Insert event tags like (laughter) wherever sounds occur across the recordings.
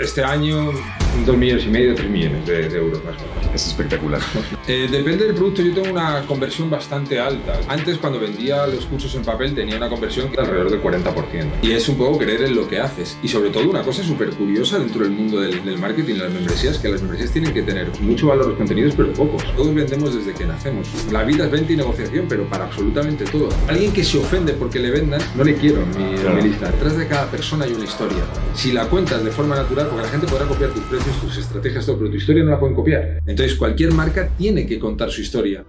este año dos millones y medio, tres millones de, euros más o menos. Es espectacular. Eh, depende del producto, yo tengo una conversión bastante alta. Antes, cuando vendía los cursos en papel, tenía una conversión que alrededor del 40%. Y es un poco creer en lo que haces. Y sobre todo, una cosa súper curiosa dentro del mundo del, marketing y las membresías, que las membresías tienen que tener mucho valor los contenidos, pero pocos. Todos vendemos desde que nacemos. La vida es venta y negociación, pero para absolutamente todo. Alguien que se ofende porque le vendan, no le quiero en mi, mi lista. Detrás de cada persona hay una historia. Si la cuentas de forma natural, porque la gente podrá copiar tus precios, tus estrategias, todo, pero tu historia no la pueden copiar. Entonces, cualquier marca tiene que contar su historia.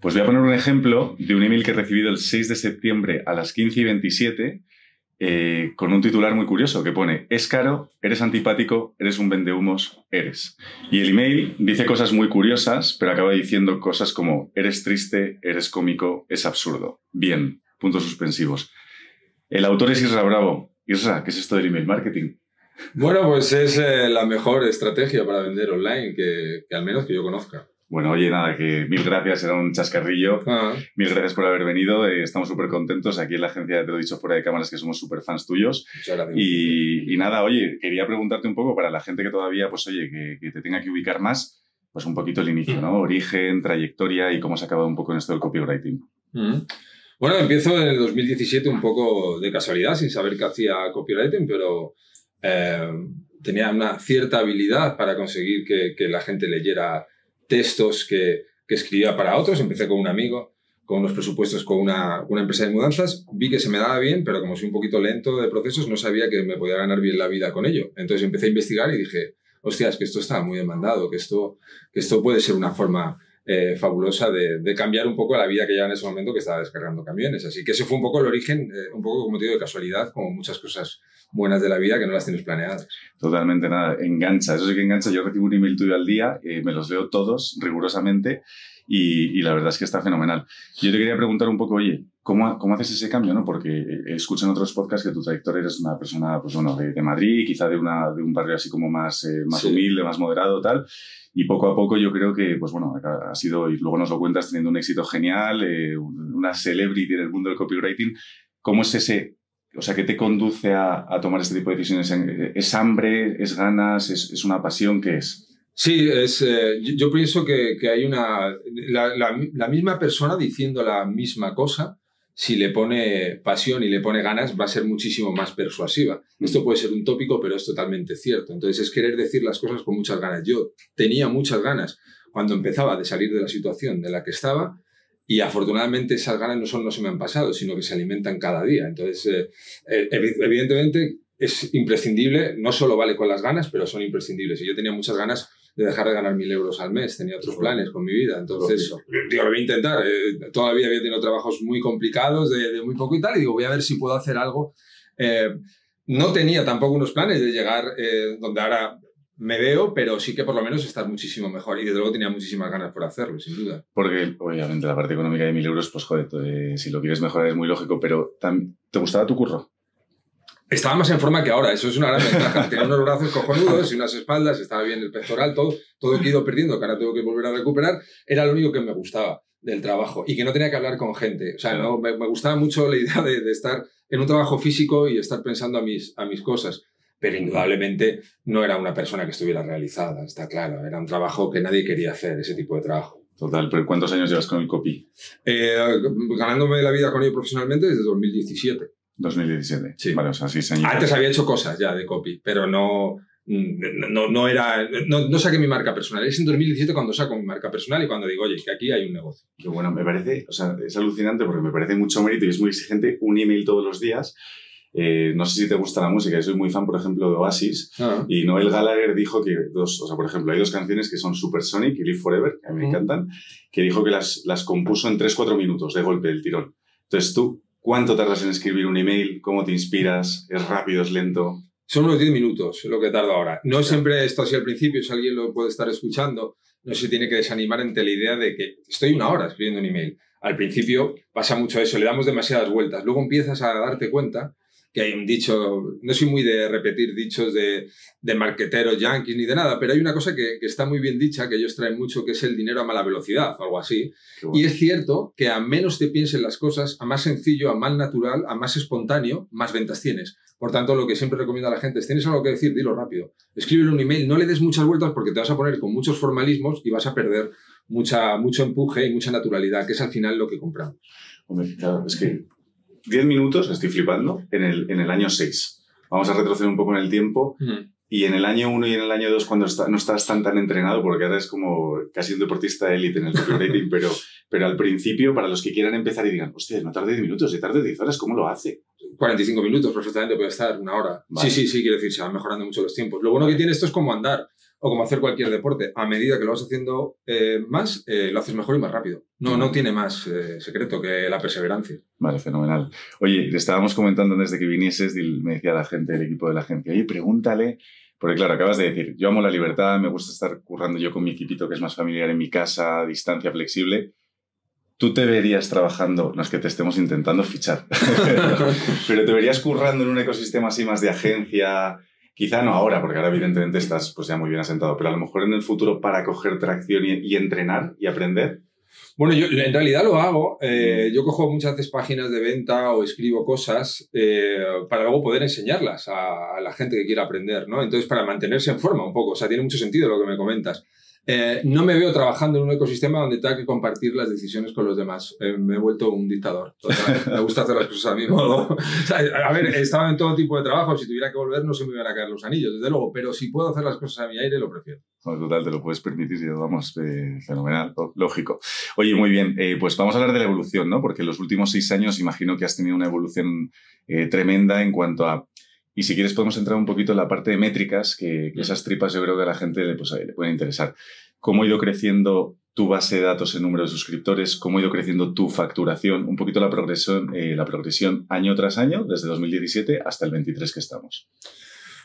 Pues voy a poner un ejemplo de un email que he recibido el 6 de septiembre a las 15 y 27 eh, con un titular muy curioso que pone, es caro, eres antipático, eres un vendehumos, eres. Y el email dice cosas muy curiosas, pero acaba diciendo cosas como, eres triste, eres cómico, es absurdo. Bien, puntos suspensivos. El autor es Isra Bravo. Isra, ¿qué es esto del email marketing? Bueno, pues es eh, la mejor estrategia para vender online que al menos que yo conozca. Bueno, oye, nada, que mil gracias, era un chascarrillo. Ah. Mil gracias por haber venido, eh, estamos súper contentos. Aquí en la agencia te lo he dicho fuera de cámaras que somos súper fans tuyos. Y, y, nada, oye, quería preguntarte un poco para la gente que todavía, pues oye, que, te tenga que ubicar más, pues un poquito el inicio, ¿no? Origen, trayectoria y cómo se ha acabado un poco en esto del copywriting. Bueno, empiezo en el 2017 un poco de casualidad, sin saber qué hacía copywriting, pero eh, tenía una cierta habilidad para conseguir que, que la gente leyera textos que, que escribía para otros. Empecé con un amigo, con unos presupuestos con una, una, empresa de mudanzas. Vi que se me daba bien, pero como soy un poquito lento de procesos, no sabía que me podía ganar bien la vida con ello. Entonces empecé a investigar y dije, hostias, que esto está muy demandado, que esto, que esto puede ser una forma eh, fabulosa de, cambiar un poco la vida que ya en ese momento que estaba descargando camiones. Así que ese fue un poco el origen, eh, un poco como te digo, de casualidad, como muchas cosas buenas de la vida que no las tienes planeadas. Totalmente nada, engancha, eso sí que engancha. Yo recibo un email tuyo al día, eh, me los leo todos rigurosamente y, y, la verdad es que está fenomenal. Yo te quería preguntar un poco, oye, ¿cómo, cómo haces ese cambio? ¿no? Porque escucho en otros podcasts que tu trayectoria eres una persona pues, bueno, de, de Madrid, quizá de, una, de un barrio así como más, más humilde, más moderado, tal y poco a poco yo creo que, pues bueno, ha sido, y luego nos lo cuentas, teniendo un éxito genial, eh, una celebrity en el mundo del copywriting. ¿Cómo es ese, o sea, qué te conduce a, a tomar este tipo de decisiones? ¿Es hambre? ¿Es ganas? ¿Es, es una pasión? ¿Qué es? Sí, es, eh, yo, pienso que, que hay una, la, la, la, misma persona diciendo la misma cosa si le pone pasión y le pone ganas, va a ser muchísimo más persuasiva. Esto puede ser un tópico, pero es totalmente cierto. Entonces es querer decir las cosas con muchas ganas. Yo tenía muchas ganas cuando empezaba de salir de la situación de la que estaba y afortunadamente esas ganas no solo no se me han pasado, sino que se alimentan cada día. Entonces, eh, eh, evidentemente es imprescindible, no solo vale con las ganas, pero son imprescindibles. Y yo tenía muchas ganas de dejar de ganar mil euros al mes, tenía otros planes con mi vida. Entonces, digo, lo voy a intentar. Eh, todavía había tenido trabajos muy complicados, de, muy poco y tal, y digo, voy a ver si puedo hacer algo. Eh, no tenía tampoco unos planes de llegar eh, donde ahora me veo, pero sí que por lo menos estar muchísimo mejor. Y desde luego tenía muchísimas ganas por hacerlo, sin duda. Porque obviamente la parte económica de mil euros, pues joder, si lo quieres mejorar es muy lógico, pero ¿te gustaba tu curro? Estaba más en forma que ahora, eso es una gran ventaja. Tenía unos brazos cojonudos y unas espaldas, estaba bien el pectoral, todo, todo que he ido perdiendo, que ahora tengo que volver a recuperar, era lo único que me gustaba del trabajo y que no tenía que hablar con gente. O sea, no, me, gustaba mucho la idea de, estar en un trabajo físico y estar pensando a mis, a mis cosas. Pero indudablemente no era una persona que estuviera realizada, está claro. Era un trabajo que nadie quería hacer, ese tipo de trabajo. Total, pero ¿cuántos años llevas con el copy? Eh, ganándome la vida con ello profesionalmente desde 2017. 2017. Sí. Vale, o sea, seis años. Antes había hecho cosas ya de copy, pero no, no, no era. No, no, saqué mi marca personal. Es en 2017 cuando saco mi marca personal y cuando digo, oye, que aquí hay un negocio. Qué bueno, me parece, o sea, es alucinante porque me parece mucho mérito y es muy exigente un email todos los días. Eh, no sé si te gusta la música, yo soy muy fan, por ejemplo, de Oasis. Ah. Y Noel Gallagher dijo que dos, o sea, por ejemplo, hay dos canciones que son Supersonic y Live Forever, que a mí me encantan, que dijo que las, las compuso en 3-4 minutos de golpe del tirón. Entonces tú, ¿Cuánto tardas en escribir un email? ¿Cómo te inspiras? ¿Es rápido? ¿Es lento? Son unos 10 minutos lo que tardo ahora. No siempre esto así al principio, si alguien lo puede estar escuchando, no se tiene que desanimar ante la idea de que estoy una hora escribiendo un email. Al principio pasa mucho eso, le damos demasiadas vueltas. Luego empiezas a darte cuenta que hay un dicho, no soy muy de repetir dichos de, de marqueteros yankees ni de nada, pero hay una cosa que, está muy bien dicha, que ellos traen mucho, que es el dinero a mala velocidad, o algo así. Y es cierto que a menos te piensen las cosas, a más sencillo, a más natural, a más espontáneo, más ventas tienes. Por tanto, lo que siempre recomiendo a la gente es, tienes algo que decir, dilo rápido. Escríbele un email, no le des muchas vueltas porque te vas a poner con muchos formalismos y vas a perder mucha, mucho empuje y mucha naturalidad, que es al final lo que compramos. Hombre, claro, es que 10 minutos, estoy flipando, en el, en el año 6. Vamos a retroceder un poco en el tiempo. Y en el año 1 y en el año 2, cuando no estás tan tan entrenado, porque ahora es como casi un deportista élite en el copywriting, (laughs) pero, pero al principio, para los que quieran empezar y digan, hostia, no tarde 10 minutos, y tarde 10 horas, ¿cómo lo hace? 45 minutos perfectamente puede estar, una hora. Sí, sí, sí, quiero decir, se van mejorando mucho los tiempos. Lo bueno que tiene esto es como andar o como hacer cualquier deporte. A medida que lo vas haciendo eh, más, eh, lo haces mejor y más rápido. No, no tiene más eh, secreto que la perseverancia. Vale, fenomenal. Oye, le estábamos comentando desde que vinieses, me decía la gente del equipo de la agencia, oye, pregúntale, porque claro, acabas de decir, yo amo la libertad, me gusta estar currando yo con mi equipito que es más familiar en mi casa, a distancia flexible. Tú te verías trabajando, no es que te estemos intentando fichar, (laughs) pero te verías currando en un ecosistema así más de agencia, Quizá no ahora, porque ahora evidentemente estás pues ya muy bien asentado, pero a lo mejor en el futuro para coger tracción y, entrenar y aprender. Bueno, yo en realidad lo hago. Eh, yo cojo muchas veces páginas de venta o escribo cosas eh, para luego poder enseñarlas a, a, la gente que quiera aprender, ¿no? Entonces, para mantenerse en forma un poco. O sea, tiene mucho sentido lo que me comentas. Eh, no me veo trabajando en un ecosistema donde tenga que compartir las decisiones con los demás. Eh, me he vuelto un dictador. (laughs) me gusta hacer las cosas a mi modo. (laughs) a ver, he estado en todo tipo de trabajo. Si tuviera que volver, no se me iban a caer los anillos, desde luego. Pero si puedo hacer las cosas a mi aire, lo prefiero. total, te lo puedes permitir y vamos, eh, fenomenal, lógico. Oye, muy bien, pues vamos a hablar de la evolución, ¿no? Porque en los últimos seis años imagino que has tenido una evolución tremenda en cuanto a y si quieres podemos entrar un poquito en la parte de métricas, que, esas tripas yo creo que a la gente pues, le pueden interesar. ¿Cómo ha ido creciendo tu base de datos en número de suscriptores? ¿Cómo ha ido creciendo tu facturación? Un poquito la progresión, eh, la progresión año tras año, desde 2017 hasta el 23 que estamos.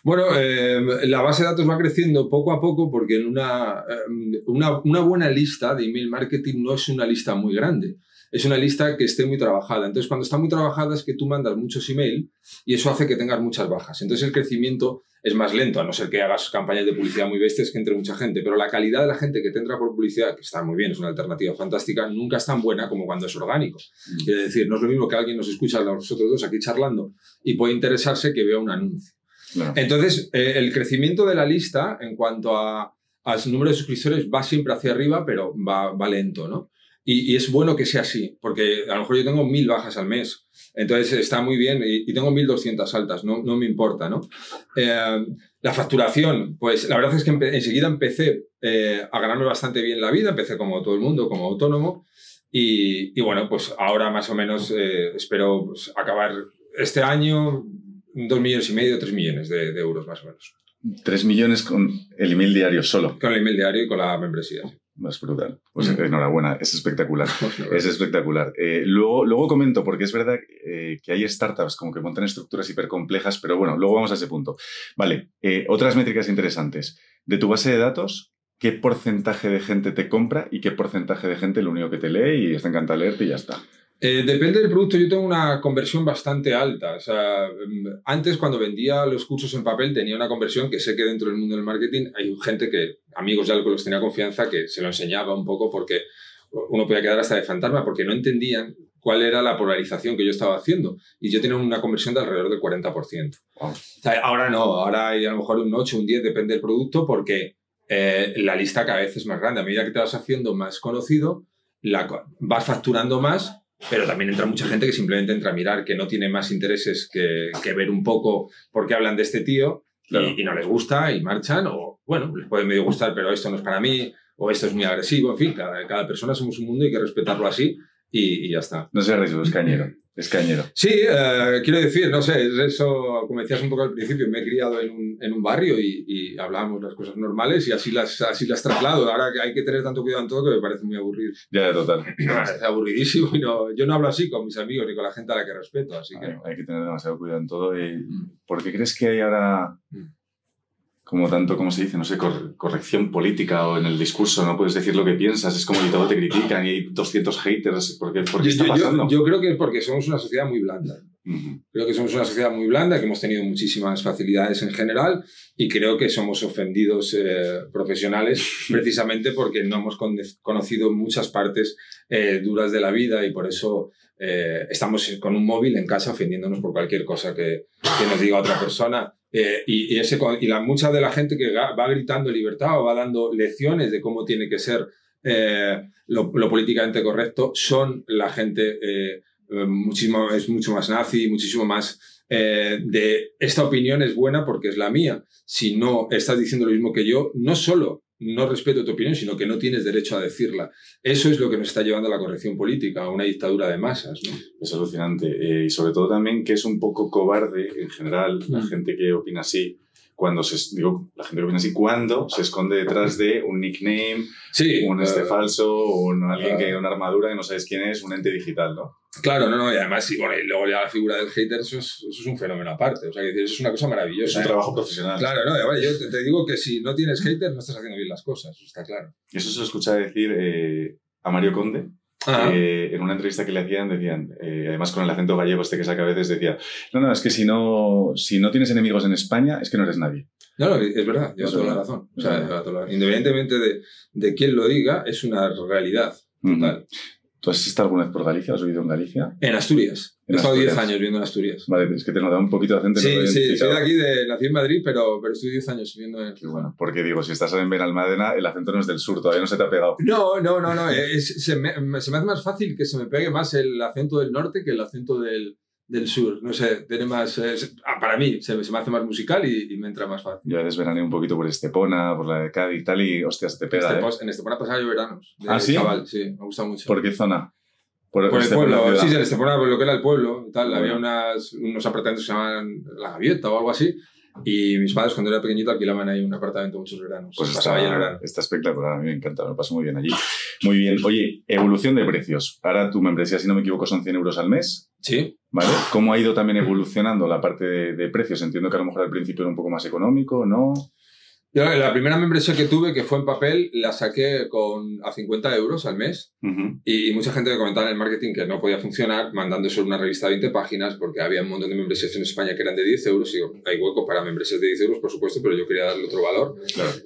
Bueno, eh, la base de datos va creciendo poco a poco porque en una, eh, una, una, buena lista de email marketing no es una lista muy grande es una lista que esté muy trabajada. Entonces, cuando está muy trabajada es que tú mandas muchos email y eso hace que tengas muchas bajas. Entonces, el crecimiento es más lento, a no ser que hagas campañas de publicidad muy bestias que entre mucha gente. Pero la calidad de la gente que te entra por publicidad, que está muy bien, es una alternativa fantástica, nunca es tan buena como cuando es orgánico. Mm. Es decir, no es lo mismo que alguien nos escucha a nosotros dos aquí charlando y puede interesarse que vea un anuncio. Entonces, eh, el crecimiento de la lista en cuanto a, al número de suscriptores va siempre hacia arriba, pero va, va lento, ¿no? Y, es bueno que sea así, porque a lo mejor yo tengo mil bajas al mes, entonces está muy bien y, y tengo 1200 altas, no, no me importa, ¿no? Eh, la facturación, pues la verdad es que enseguida empecé eh, a ganarme bastante bien la vida, empecé como todo el mundo, como autónomo, y, y bueno, pues ahora más o menos eh, espero pues, acabar este año dos millones y medio, tres millones de, de, euros más o menos. Tres millones con el email diario solo. Con el email diario y con la membresía. Sí. Más brutal. Mm. enhorabuena, es espectacular. (laughs) es espectacular. Eh, luego, luego comento, porque es verdad eh, que hay startups como que montan estructuras hipercomplejas, pero bueno, luego vamos a ese punto. Vale, eh, otras métricas interesantes. De tu base de datos, ¿qué porcentaje de gente te compra y qué porcentaje de gente lo único que te lee y está encantado leerte y ya está? Eh, depende del producto. Yo tengo una conversión bastante alta. O sea, mm, antes, cuando vendía los cursos en papel, tenía una conversión que sé que dentro del mundo del marketing hay gente que, amigos ya con los tenía confianza, que se lo enseñaba un poco porque uno podía quedar hasta de fantasma porque no entendían cuál era la polarización que yo estaba haciendo. Y yo tenía una conversión de alrededor del 40%. O sea, ahora no, ahora hay a lo mejor un 8, un 10, depende del producto, porque eh, la lista cada vez es más grande. A medida que te vas haciendo más conocido, la, vas facturando más pero también entra mucha gente que simplemente entra a mirar, que no tiene más intereses que, que ver un poco por qué hablan de este tío y, no les gusta y marchan, o bueno, les puede medio gustar, pero esto no es para mí, o esto es muy agresivo, en fin, cada, cada persona somos un mundo y hay que respetarlo así y, y ya está. No sea riesgo, es cañero. Es cañero. Sí, eh, quiero decir, no sé, eso, como decías un poco al principio, me he criado en un, en un barrio y, y, hablábamos las cosas normales y así las, así las traslado. Ahora que hay que tener tanto cuidado en todo que me parece muy aburrido. Ya, total. (clears throat) Es aburridísimo y no, yo no hablo así con mis amigos ni con la gente a la que respeto, así que... Hay, que tener demasiado cuidado en todo. Y, mm. ¿Por qué crees que hay ahora... Mm como tanto, como se dice? No sé, corrección política o en el discurso, no puedes decir lo que piensas, es como que todo te critican y hay 200 haters, ¿por qué, está yo, pasando? Yo, creo que es porque somos una sociedad muy blanda. Creo que somos una sociedad muy blanda, que hemos tenido muchísimas facilidades en general y creo que somos ofendidos eh, profesionales (laughs) precisamente porque no hemos conocido muchas partes eh, duras de la vida y por eso eh, estamos con un móvil en casa ofendiéndonos por cualquier cosa que, que nos diga otra persona. Y, y, ese, y la, mucha de la gente que va gritando libertad o va dando lecciones de cómo tiene que ser lo, lo, políticamente correcto son la gente eh, muchísimo, es mucho más nazi, muchísimo más eh, de esta opinión es buena porque es la mía. Si no estás diciendo lo mismo que yo, no solo no respeto tu opinión, sino que no tienes derecho a decirla. Eso es lo que nos está llevando a la corrección política, a una dictadura de masas. ¿no? Es alucinante. Eh, y sobre todo también que es un poco cobarde en general la mm. gente que opina así cuando se, digo, la gente que viene así, cuando se esconde detrás de un nickname, un este falso, un alguien que una armadura y no sabes quién es, un ente digital, ¿no? Claro, no, no, y además, sí, bueno, y luego ya la figura del hater, eso es, eso es un fenómeno aparte, o sea, eso es una cosa maravillosa. Es un ¿eh? trabajo profesional. Claro, no, yo te, digo que si no tienes hater, no estás haciendo bien las cosas, eso está claro. Eso se lo escucha decir eh, a Mario Conde, eh, en una entrevista que le hacían, decían, eh, además con el acento gallego este que saca a veces, decía, no, no, es que si no, si no tienes enemigos en España, es que no eres nadie. No, no, es verdad, lleva toda la razón. O sea, Independientemente de, de, quién lo diga, es una realidad total. ¿Tú has estado alguna vez por Galicia? ¿Has vivido en Galicia? En Asturias. He estado 10 años viviendo en Asturias. Vale, es que te da un poquito de acento. Sí, sí, soy de aquí, de, nací en Madrid, pero, pero estuve 10 años viviendo en... Qué bueno, porque digo, si estás en Benalmádena, el acento no es del sur, todavía no se te ha pegado. No, no, no, no. (laughs) se, me, se me hace más fácil que se me pegue más el acento del norte que el acento del, del sur. No sé, tiene más. Ah, para mí se, se, me hace más musical y, me entra más fácil. Yo a veces un poquito por Estepona, por la de Cádiz y tal, y hostia, se te pega. ¿eh? En Estepona pasaba yo veranos. ¿Ah, sí? Chaval, sí, me gusta mucho. ¿Por qué zona? Por, el pueblo, sí, en Estepona, por lo que era el pueblo, tal. Había unas, unos apartamentos que se llamaban La Gaviota o algo así. Y mis padres, cuando era pequeñito, alquilaban ahí un apartamento muchos veranos. Pues está, está espectacular, a mí me encanta, me paso muy bien allí. Muy bien. Oye, evolución de precios. Ahora tu membresía, si no me equivoco, son 100 euros al mes. Sí. ¿Vale? ¿Cómo ha ido también evolucionando la parte de, de precios? Entiendo que a lo mejor al principio era un poco más económico, ¿no? Yo la primera membresía que tuve, que fue en papel, la saqué con, a 50 euros al mes y, mucha gente me comentaba en el marketing que no podía funcionar mandando solo una revista de 20 páginas porque había un montón de membresías en España que eran de 10 euros y digo, hay hueco para membresías de 10 euros, por supuesto, pero yo quería darle otro valor.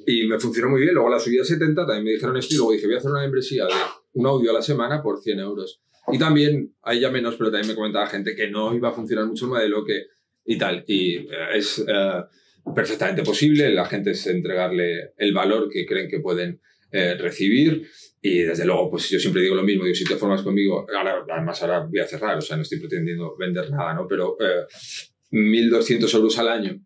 Y me funcionó muy bien. Luego la subí a 70, también me dijeron esto y luego dije, voy a hacer una membresía de un audio a la semana por 100 euros. Y también, ahí ya menos, pero también me comentaba gente que no iba a funcionar mucho el modelo que, y tal. Y eh, es... Eh, perfectamente posible. La gente es entregarle el valor que creen que pueden eh, recibir. Y desde luego, pues yo siempre digo lo mismo, digo, si te formas conmigo, ahora, además ahora voy a cerrar, o sea, no estoy pretendiendo vender nada, ¿no? Pero eh, 1.200 euros al año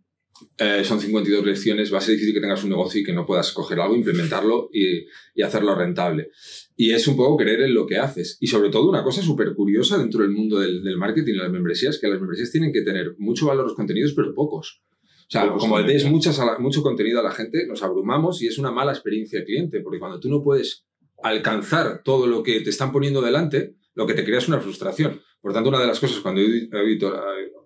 eh, son 52 lecciones, va a ser difícil que tengas un negocio y que no puedas coger algo, implementarlo y, y hacerlo rentable. Y es un poco creer en lo que haces. Y sobre todo una cosa súper curiosa dentro del mundo del, del marketing y las membresías, que las membresías tienen que tener mucho valor los contenidos, pero pocos. O sea, como des muchas mucho contenido a la gente, nos abrumamos y es una mala experiencia de cliente, porque cuando tú no puedes alcanzar todo lo que te están poniendo delante, lo que te crea es una frustración. Por tanto, una de las cosas cuando he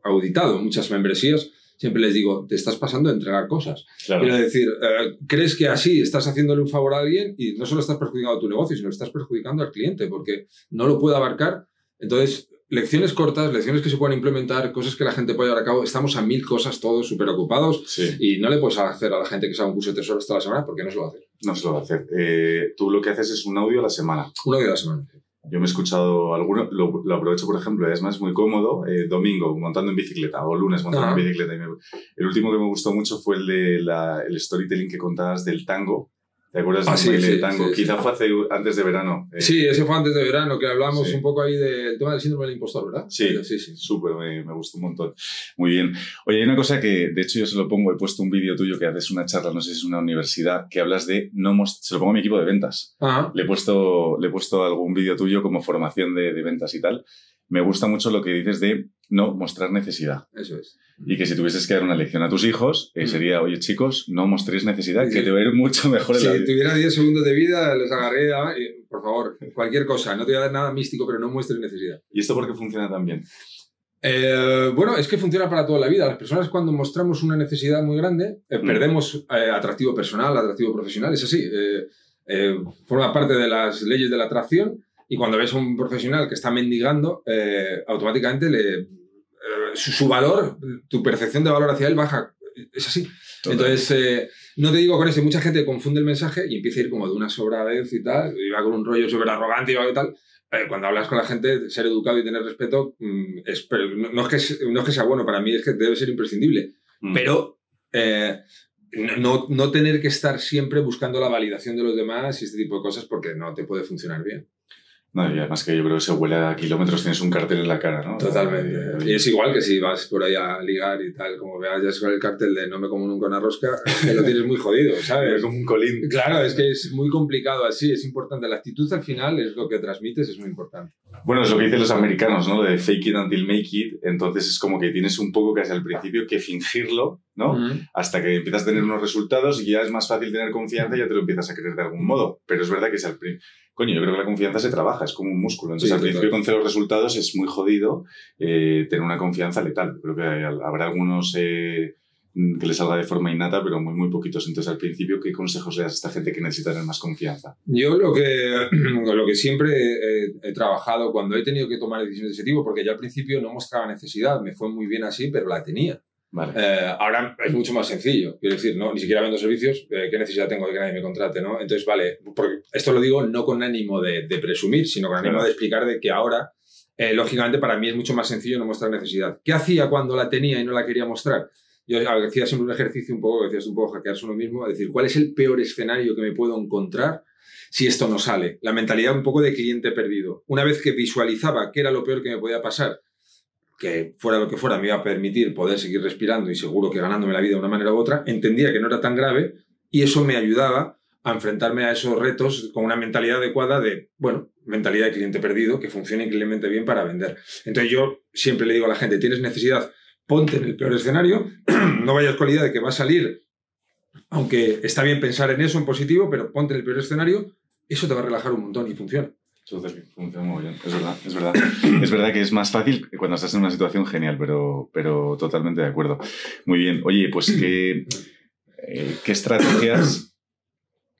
auditado muchas membresías, siempre les digo, te estás pasando a entregar cosas. Quiero decir, eh, crees que así estás haciéndole un favor a alguien y no solo estás perjudicando a tu negocio, sino que estás perjudicando al cliente porque no lo puede abarcar. Entonces, lecciones cortas, lecciones que se pueden implementar, cosas que la gente puede llevar a cabo. Estamos a mil cosas todos súper ocupados y no le puedes hacer a la gente que sea un curso de tres horas toda la semana porque no se lo va a hacer. No se lo va a hacer. Eh, tú lo que haces es un audio a la semana. Un audio a la semana. Yo me he escuchado alguno, lo, aprovecho por ejemplo, es más muy cómodo, eh, domingo montando en bicicleta o lunes montando en bicicleta. el último que me gustó mucho fue el de el storytelling que contabas del tango, ¿Te acuerdas ah, de sí, tango? Quizá fue hace, antes de verano. Eh. Sí, ese fue antes de verano, que hablamos un poco ahí del tema del síndrome del impostor, ¿verdad? Sí, sí, sí. Súper, me, me, gustó un montón. Muy bien. Oye, hay una cosa que, de hecho, yo se lo pongo, he puesto un vídeo tuyo que haces una charla, no sé si es una universidad, que hablas de no Se lo pongo a mi equipo de ventas. Le, he puesto, le he puesto algún vídeo tuyo como formación de, de ventas y tal me gusta mucho lo que dices de no mostrar necesidad. Eso es. Y que si tuvieses que dar una lección a tus hijos, eh, mm. sería, oye chicos, no mostréis necesidad, que te va a ir mucho mejor la vida. Si tuviera 10 segundos de vida, les agarré, por favor, cualquier cosa, no te voy a dar nada místico, pero no muestres necesidad. ¿Y esto por qué funciona tan bien? Eh, bueno, es que funciona para toda la vida. Las personas cuando mostramos una necesidad muy grande, eh, mm. perdemos atractivo personal, atractivo profesional, es así. forma parte de las leyes de la atracción y cuando ves a un profesional que está mendigando, eh, automáticamente le, su, valor, tu percepción de valor hacia él baja. Es así. Entonces, eh, no te digo con eso, mucha gente confunde el mensaje y empieza a ir como de una sobra vez y tal, y va con un rollo súper arrogante y va y tal. Eh, cuando hablas con la gente, ser educado y tener respeto, mm, es, pero no, es que, no es que sea bueno, para mí es que debe ser imprescindible. Mm. Pero eh, no, no tener que estar siempre buscando la validación de los demás y este tipo de cosas porque no te puede funcionar bien. No, y además que yo creo que se huele a kilómetros, tienes un cartel en la cara, ¿no? Totalmente. Y es igual que si vas por ahí a ligar y tal, como veas ya con el cartel de no me como nunca una rosca, que lo (laughs) tienes muy jodido, ¿sabes? como un colín. Claro, es que es muy complicado así, es importante. La actitud al final es lo que transmites, es muy importante. Bueno, es lo que dicen los americanos, ¿no? De fake it until make it. Entonces es como que tienes un poco casi al principio que fingirlo, ¿no? Hasta que empiezas a tener unos resultados y ya es más fácil tener confianza y ya te lo empiezas a creer de algún modo. Pero es verdad que es al principio coño, yo creo que la confianza se trabaja, es como un músculo. Entonces, al principio con cero resultados es muy jodido eh, tener una confianza letal. Creo que habrá algunos eh, que les salga de forma innata, pero muy, muy poquitos. Entonces, al principio, ¿qué consejos le das a esta gente que necesita tener más confianza? Yo lo que, (clears throat) lo que siempre he, he trabajado cuando he tenido que tomar decisiones de ese tipo, porque yo al principio no mostraba necesidad, me fue muy bien así, pero la tenía. Eh, ahora es mucho más sencillo. Quiero decir, no, ni siquiera vendo servicios, eh, ¿qué necesidad tengo de que nadie me contrate? ¿no? Entonces, vale, porque esto lo digo no con ánimo de, presumir, sino con ánimo de explicar de que ahora, eh, lógicamente, para mí es mucho más sencillo no mostrar necesidad. ¿Qué hacía cuando la tenía y no la quería mostrar? Yo hacía siempre un ejercicio un poco, decías un poco hackearse uno mismo, decir, ¿cuál es el peor escenario que me puedo encontrar si esto no sale? La mentalidad un poco de cliente perdido. Una vez que visualizaba qué era lo peor que me podía pasar, que fuera lo que fuera me iba a permitir poder seguir respirando y seguro que ganándome la vida de una manera u otra, entendía que no era tan grave y eso me ayudaba a enfrentarme a esos retos con una mentalidad adecuada de, bueno, mentalidad de cliente perdido que funcione increíblemente bien para vender. Entonces yo siempre le digo a la gente, tienes necesidad, ponte en el peor escenario, (clears throat) no vayas con la idea de que va a salir, aunque está bien pensar en eso en positivo, pero ponte en el peor escenario, eso te va a relajar un montón y funciona. Funciona muy bien, es verdad, es verdad. es verdad que es más fácil cuando estás en una situación genial, pero, pero totalmente de acuerdo. Muy bien. Oye, pues ¿qué, eh, qué estrategias,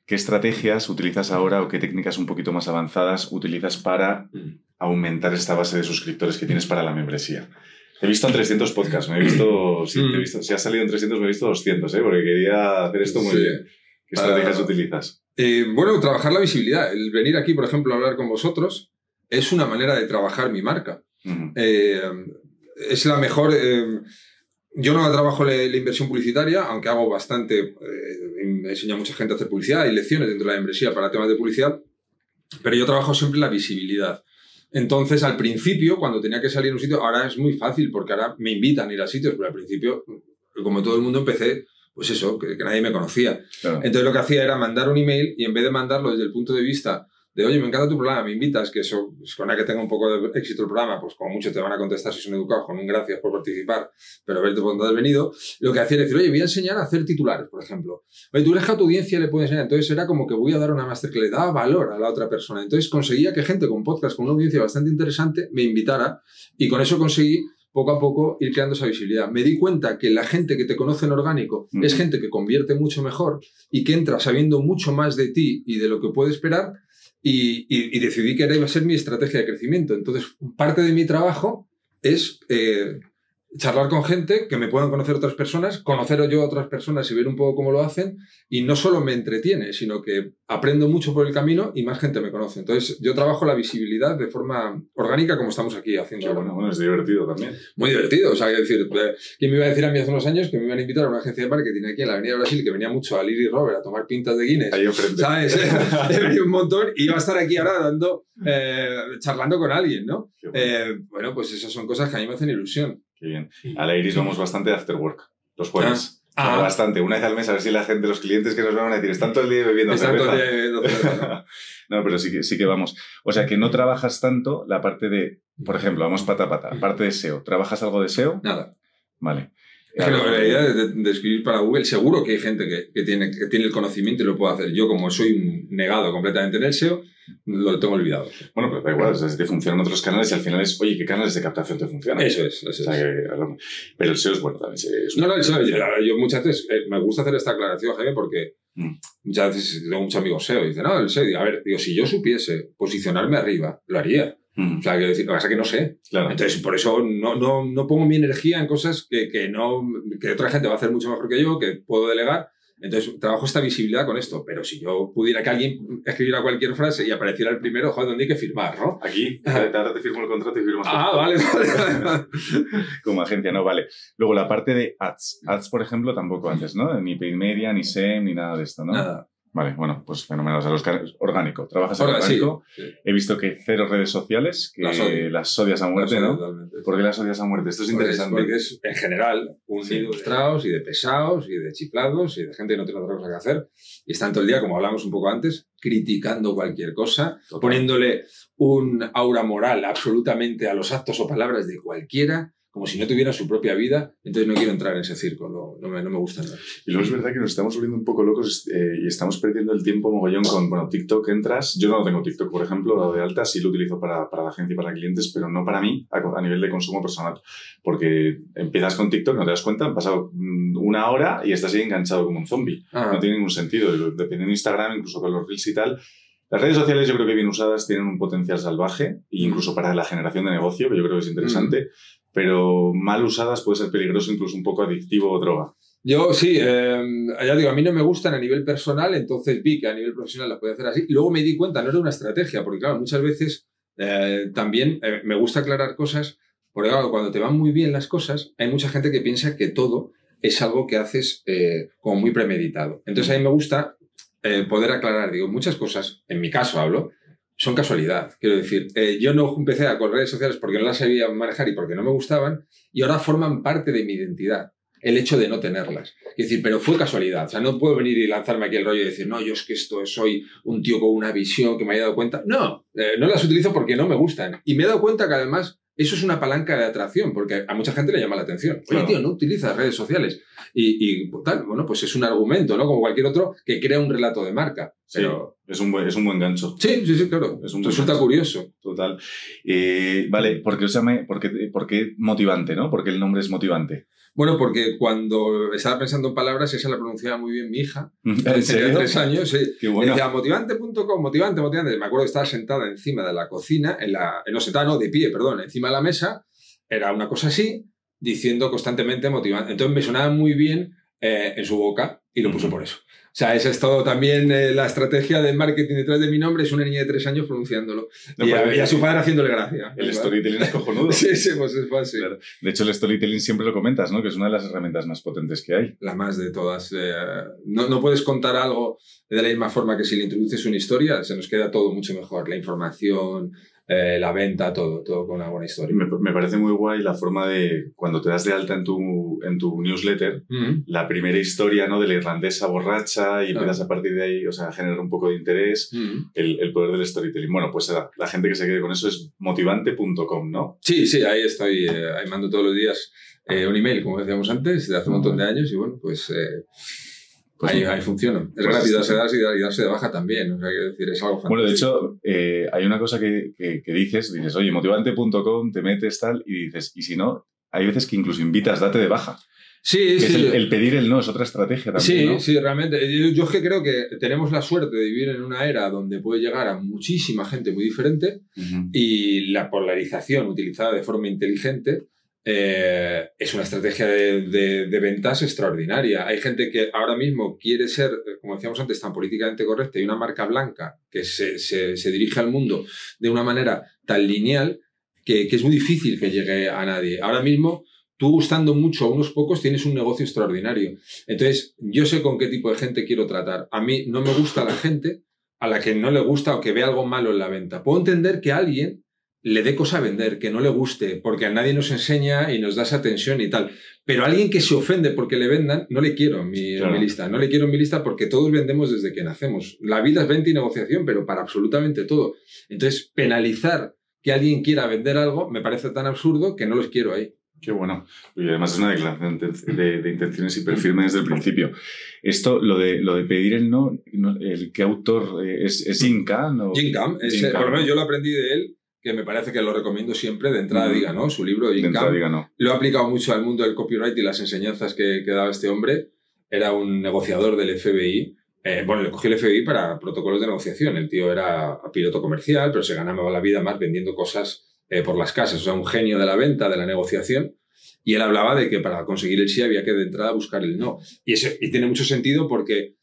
qué estrategias utilizas ahora o qué técnicas un poquito más avanzadas utilizas para aumentar esta base de suscriptores que tienes para la membresía? He visto en 300 podcasts, me he visto, sí, he visto, si ha salido en 300 me he visto 200, ¿eh? porque quería hacer esto muy bien. ¿Qué estrategias utilizas? Eh, bueno, trabajar la visibilidad. El venir aquí, por ejemplo, a hablar con vosotros es una manera de trabajar mi marca. Eh, es la mejor. Eh, yo no trabajo la, la, inversión publicitaria, aunque hago bastante. he enseñado a mucha gente a hacer publicidad. Hay lecciones dentro de la membresía para temas de publicidad. Pero yo trabajo siempre la visibilidad. Entonces, al principio, cuando tenía que salir a un sitio, ahora es muy fácil porque ahora me invitan a ir a sitios, pero al principio, como todo el mundo, empecé pues eso, que, nadie me conocía. Entonces lo que hacía era mandar un email y en vez de mandarlo desde el punto de vista de, oye, me encanta tu programa, me invitas, que eso, pues, con la que tenga un poco de éxito el programa, pues como mucho te van a contestar si son educados con un gracias por participar, pero verte por dónde has venido, lo que hacía era decir, oye, voy a enseñar a hacer titulares, por ejemplo. Oye, tú eres que a tu audiencia le puedes enseñar. Entonces era como que voy a dar una máster que le daba valor a la otra persona. Entonces conseguía que gente con podcast, con una audiencia bastante interesante, me invitara y con eso conseguí poco a poco ir creando esa visibilidad. Me di cuenta que la gente que te conoce en orgánico es gente que convierte mucho mejor y que entra sabiendo mucho más de ti y de lo que puede esperar y, decidí que era iba a ser mi estrategia de crecimiento. Entonces, parte de mi trabajo es eh, charlar con gente, que me puedan conocer otras personas, conocer yo a otras personas y ver un poco cómo lo hacen, y no solo me entretiene, sino que aprendo mucho por el camino y más gente me conoce. Entonces, yo trabajo la visibilidad de forma orgánica como estamos aquí haciendo. bueno, bueno, es divertido también. Muy divertido, o sea, decir, eh, ¿quién me iba a decir a mí hace unos años que me iban a invitar a una agencia de marketing aquí en la Avenida Brasil, que venía mucho a Liri Robert a tomar pintas de Guinness? Ahí enfrente. ¿Sabes? (laughs) (laughs) un montón y iba a estar aquí ahora dando, eh, charlando con alguien, ¿no? Bueno. Eh, bueno, pues esas son cosas que a mí me hacen ilusión bien. A la Iris vamos bastante de after work, los jueves. Ah. Bastante, una vez al mes, a ver si la gente, los clientes que nos van a decir, están todo el día bebiendo cerveza. (laughs) no, pero sí que, sí que vamos. O sea, que no trabajas tanto la parte de, por ejemplo, vamos pata a pata, parte de SEO. ¿Trabajas algo de SEO? Nada. Vale. Que la idea de, escribir para Google, seguro que hay gente que, que, tiene, que tiene el conocimiento y lo puede hacer. Yo, como soy un negado completamente en el SEO, lo tengo olvidado. Bueno, pero da igual, o sea, si te funcionan otros canales y al final es, oye, ¿qué canales de captación te funcionan? Eso es, eso es. pero el SEO es bueno también. Es no, no, el SEO, yo, muchas veces eh, me gusta hacer esta aclaración, Jaime, porque mm. muchas veces tengo muchos amigos SEO y dicen, no, el SEO, a ver, digo, si yo supiese posicionarme arriba, lo haría. Mm. O sea, quiero decir, lo que pasa es que no sé. Claro. Entonces, por eso no, no, no pongo mi energía en cosas que, que, no, que otra gente va a hacer mucho mejor que yo, que puedo delegar. Entonces, trabajo esta visibilidad con esto. Pero si yo pudiera que alguien escribiera cualquier frase y apareciera el primero, joder, ¿dónde hay que firmar, no? Aquí, (laughs) ahora te firmo el contrato y firmas. Ah, vale, vale. (laughs) Como agencia, no, vale. Luego, la parte de ads. Ads, por ejemplo, tampoco haces, ¿no? Ni paid media, ni SEM, ni nada de esto, ¿no? Nada. Vale, bueno, pues fenomenal. O sea, los can- orgánico. Trabajas en Ahora, sí. orgánico. sí. He visto que cero redes sociales, que Las odio. las odias a muerte, ¿no? ¿Por qué las odias a muerte? Esto es Porque interesante. Porque es, en general, un Sí. de frustrados y de pesados y de chiflados y de gente que no tiene otra cosa que hacer. Y están todo el día, como hablamos un poco antes, criticando cualquier cosa, poniéndole un aura moral absolutamente a los actos o palabras de cualquiera, como si no tuviera su propia vida. Entonces no quiero entrar en ese círculo, no me, no me gusta nada. Y luego es verdad que nos estamos volviendo un poco locos eh, y estamos perdiendo el tiempo mogollón con, bueno, TikTok entras. Yo no tengo TikTok, por ejemplo, dado de alta, sí lo utilizo para, para la agencia y para clientes, pero no para mí a, a nivel de consumo personal. Porque empiezas con TikTok, no te das cuenta, han pasado mm, una hora y estás ahí enganchado como un zombie. Ah, No tiene ningún sentido. Dependiendo de Instagram, incluso con los reels y tal. Las redes sociales yo creo que bien usadas tienen un potencial salvaje, incluso para la generación de negocio, que yo creo que es interesante, pero mal usadas puede ser peligroso, incluso un poco adictivo o droga. Yo sí, eh, ya digo, a mí no me gustan a nivel personal, entonces vi que a nivel profesional la podía hacer así. Luego me di cuenta, no era una estrategia, porque claro, muchas veces eh, también eh, me gusta aclarar cosas, porque claro, cuando te van muy bien las cosas, hay mucha gente que piensa que todo es algo que haces eh, como muy premeditado. Entonces a mí me gusta poder aclarar, digo, muchas cosas, en mi caso hablo, son casualidad. Quiero decir, eh, yo no empecé a con redes sociales porque no las sabía manejar y porque no me gustaban, y ahora forman parte de mi identidad el hecho de no tenerlas. Es decir, pero fue casualidad. O sea, no puedo venir y lanzarme aquí el rollo y decir, no, yo es que esto soy un tío con una visión que me haya dado cuenta. No, eh, no las utilizo porque no me gustan. Y me he dado cuenta que además eso es una palanca de atracción, porque a mucha gente le llama la atención. Oye, Claro. tío, no utilizas redes sociales. Y, y tal, bueno, pues es un argumento, ¿no? Como cualquier otro que crea un relato de marca. Sí. Pero Es un buen, es un buen gancho. sí, sí, sí, claro. Es un Resulta curioso. Total. Eh, vale, ¿por qué, os llame, por, qué, por qué motivante, no? Porque el nombre es motivante. Bueno, porque cuando estaba pensando en palabras, esa la pronunciaba muy bien mi hija. ¿En serio? tres años, sí. Qué bueno. Decía motivante.com, motivante, motivante. Me acuerdo que estaba sentada encima de la cocina, en la, no sentada, no, de pie, perdón, encima de la mesa. Era una cosa así, diciendo constantemente motivante. Entonces me sonaba muy bien eh, en su boca y lo puso por eso. O sea, esa es todo también eh, la estrategia de marketing detrás de mi nombre. Es una niña de tres años pronunciándolo. No, y, a, y a su padre haciéndole gracia. El storytelling es cojonudo. (laughs) Sí, sí, pues es fácil. Claro. De hecho, el storytelling siempre lo comentas, ¿no? Que es una de las herramientas más potentes que hay. la más de todas. Eh, no, no puedes contar algo de la misma forma que si le introduces una historia, se nos queda todo mucho mejor. La información, eh, la venta, todo, todo con una buena historia. Me, me parece muy guay la forma de, cuando te das de alta en tu, en tu newsletter, Mm. la primera historia, ¿no? De la irlandesa borracha y empiezas a partir de ahí, o sea, a generar un poco de interés. Mm. El, el poder del storytelling. Bueno, pues la, la gente que se quede con eso es motivante.com, ¿no? Sí, sí, ahí estoy. eh, ahí mando todos los días eh, un email, como decíamos antes, de hace un montón de años y bueno, pues, eh, Pues ahí, ahí funciona. Es Pues rápido esto- darse, darse y darse de baja también. O sea, quiero decir, es algo fantástico. Bueno, de hecho, eh, hay una cosa que, que- que dices, dices, oye, motivante.com, te metes tal, y dices, y si no, hay veces que incluso invitas, date de baja. sí, Que es sí. el, el pedir el no es otra estrategia también, Sí, ¿no? sí, realmente. Yo, yo es que creo que tenemos la suerte de vivir en una era donde puede llegar a muchísima gente muy diferente Ujú. y la polarización utilizada de forma inteligente eh, es una estrategia de, de- ventas extraordinaria. Hay gente que ahora mismo quiere ser, eh, como decíamos antes, tan políticamente correcta y una marca blanca que se, se- se dirige al mundo de una manera tan lineal que, que es muy difícil que llegue a nadie. Ahora mismo, tú gustando mucho a unos pocos, tienes un negocio extraordinario. Entonces, yo sé con qué tipo de gente quiero tratar. A mí no me gusta la gente a la que no le gusta o que ve algo malo en la venta. Puedo entender que alguien le dé cosa a vender, que no le guste, porque a nadie nos enseña y nos da esa tensión y tal. Pero alguien que se ofende porque le vendan, no le quiero en mi, en Claro. mi lista. No le quiero en mi lista porque todos vendemos desde que nacemos. La vida es venta y negociación, pero para absolutamente todo. Entonces, penalizar que alguien quiera vender algo me parece tan absurdo que no los quiero ahí. Qué bueno. Y además es una declaración de, intenciones hiper firme desde el principio. Esto, lo de, lo de pedir el no, el que autor eh, es, es Inca, ¿no? Jim Cam, es, Jim Cam. por lo menos yo lo aprendí de él, que me parece que lo recomiendo siempre de entrada, diga, ¿no? Su libro de diga no. Lo he aplicado mucho al mundo del copyright y las enseñanzas que, que daba este hombre. Era un negociador del FBI Eh, bueno, le cogió el FBI para protocolos de negociación. El tío era piloto comercial, pero se ganaba la vida más vendiendo cosas eh, por las casas. O sea, un genio de la venta, de la negociación. Y él hablaba de que para conseguir el sí había que de entrada buscar el no. Y, y tiene mucho sentido porque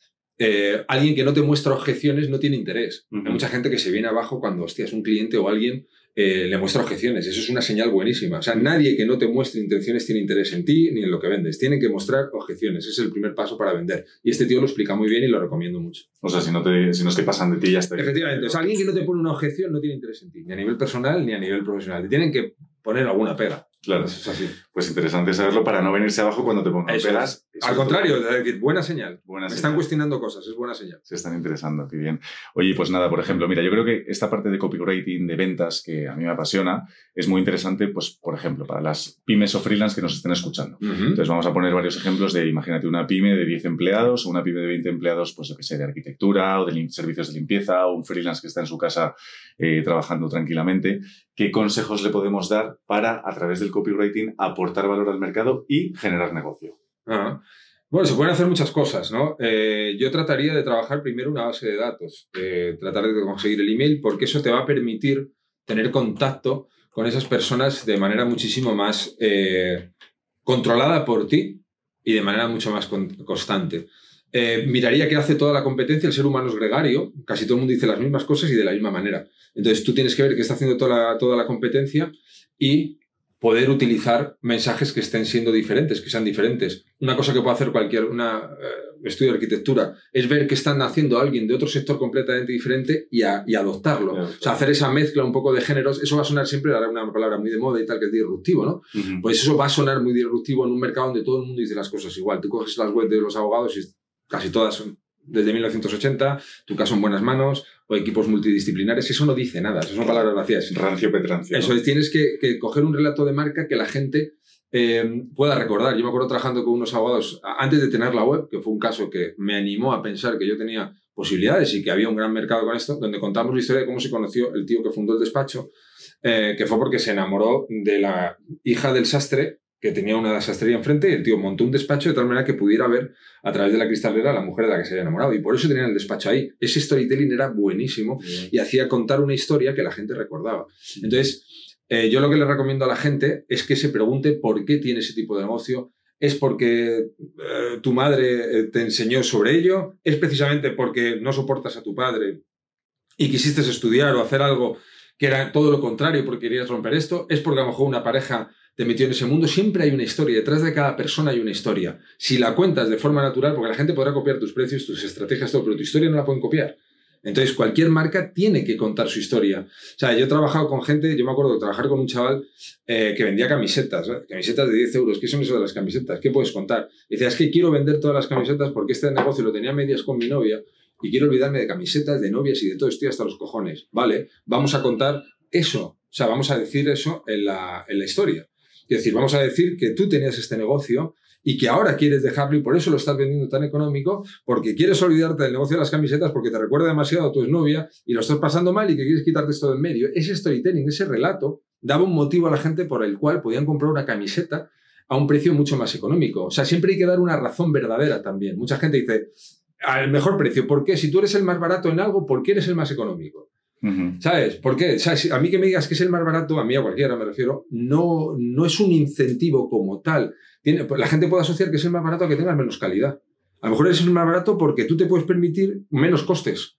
eh, alguien que no te muestra objeciones no tiene interés. Hay mucha gente que se viene abajo cuando, hostia, es un cliente o alguien eh, le muestra objeciones. Eso es una señal buenísima. O sea, nadie que no te muestre intenciones tiene interés en ti ni en lo que vendes. Tienen que mostrar objeciones. Ese es el primer paso para vender. Y este tío lo explica muy bien y lo recomiendo mucho. O sea, si no, te, si no es que pasan de ti, ya está. Efectivamente. O sea, alguien que no te pone una objeción no tiene interés en ti, ni a nivel personal ni a nivel profesional. Te tienen que poner alguna pega. Claro. es así. Pues interesante saberlo para no venirse abajo cuando te pongan pegas. Al contrario, buena señal. Buena Me están cuestionando cosas, es buena señal. Se están interesando, qué bien. Oye, pues nada, por ejemplo, mira, yo creo que esta parte de copywriting, de ventas, que a mí me apasiona, es muy interesante, pues, por ejemplo, para las pymes o freelance que nos estén escuchando. Entonces, vamos a poner varios ejemplos de, imagínate, una pyme de 10 empleados o una pyme de 20 empleados, pues, lo que sea, de arquitectura o de servicios de limpieza o un freelance que está en su casa eh, trabajando tranquilamente. ¿Qué consejos le podemos dar para, a través del copywriting, aportar valor al mercado y generar negocio? Bueno, se pueden hacer muchas cosas, ¿no? Eh, yo trataría de trabajar primero una base de datos, tratar de conseguir el email, porque eso te va a permitir tener contacto con esas personas de manera muchísimo más eh, controlada por ti y de manera mucho más constante. Eh, miraría qué hace toda la competencia, el ser humano es gregario, casi todo el mundo dice las mismas cosas y de la misma manera. Entonces tú tienes que ver qué está haciendo toda toda la competencia y poder utilizar mensajes que estén siendo diferentes, que sean diferentes. Una cosa que puede hacer cualquier una, eh, estudio de arquitectura es ver qué están haciendo alguien de otro sector completamente diferente y, adoptarlo. O sea, hacer esa mezcla un poco de géneros, eso va a sonar siempre, una palabra muy de moda y tal, que es disruptivo, ¿no? Pues eso va a sonar muy disruptivo en un mercado donde todo el mundo dice las cosas igual. Tú coges las webs de los abogados y casi todas son desde 1980, tu caso en buenas manos, o equipos multidisciplinares, eso no dice nada, eso son palabras vacías. Rancio petrancio. Eso es, tienes que, coger un relato de marca que la gente eh, pueda recordar. Yo me acuerdo trabajando con unos abogados antes de tener la web, que fue un caso que me animó a pensar que yo tenía posibilidades y que había un gran mercado con esto, donde contamos la historia de cómo se conoció el tío que fundó el despacho, eh, que fue porque se enamoró de la hija del sastre que tenía una sastrería enfrente y el tío montó un despacho de tal manera que pudiera ver a través de la cristalera a la mujer de la que se había enamorado. Y por eso tenían el despacho ahí. Ese storytelling era buenísimo y hacía contar una historia que la gente recordaba. Entonces, eh, yo lo que le recomiendo a la gente es que se pregunte por qué tiene ese tipo de negocio. ¿Es porque eh, tu madre eh, te enseñó sobre ello? ¿Es precisamente porque no soportas a tu padre y quisiste estudiar o hacer algo que era todo lo contrario porque querías romper esto? ¿Es porque a lo mejor una pareja te metió en ese mundo, siempre hay una historia. Detrás de cada persona hay una historia. Si la cuentas de forma natural, porque la gente podrá copiar tus precios, tus estrategias, todo, pero tu historia no la pueden copiar. Entonces, cualquier marca tiene que contar su historia. O sea, yo he trabajado con gente, yo me acuerdo de trabajar con un chaval eh, que vendía camisetas, camisetas de 10 euros. ¿Qué son eso de las camisetas? ¿Qué puedes contar? Y decía, es que quiero vender todas las camisetas porque este negocio lo tenía medias con mi novia y quiero olvidarme de camisetas, de novias y de todo, estoy hasta los cojones. Vale, vamos a contar eso. O sea, vamos a decir eso en la, en la historia. Es decir, vamos a decir que tú tenías este negocio y que ahora quieres dejarlo y por eso lo estás vendiendo tan económico, porque quieres olvidarte del negocio de las camisetas porque te recuerda demasiado a tu exnovia y lo estás pasando mal y que quieres quitarte esto de en medio. Ese storytelling, ese relato, daba un motivo a la gente por el cual podían comprar una camiseta a un precio mucho más económico. O sea, siempre hay que dar una razón verdadera también. Mucha gente dice, al mejor precio. ¿Por qué? Si tú eres el más barato en algo, ¿por qué eres el más económico? ¿Sabes? ¿Por qué? A mí que me digas que es el más barato, a mí a cualquiera me refiero, no, no es un incentivo como tal. La gente puede asociar que es el más barato a que tengas menos calidad. A lo mejor es el más barato porque tú te puedes permitir menos costes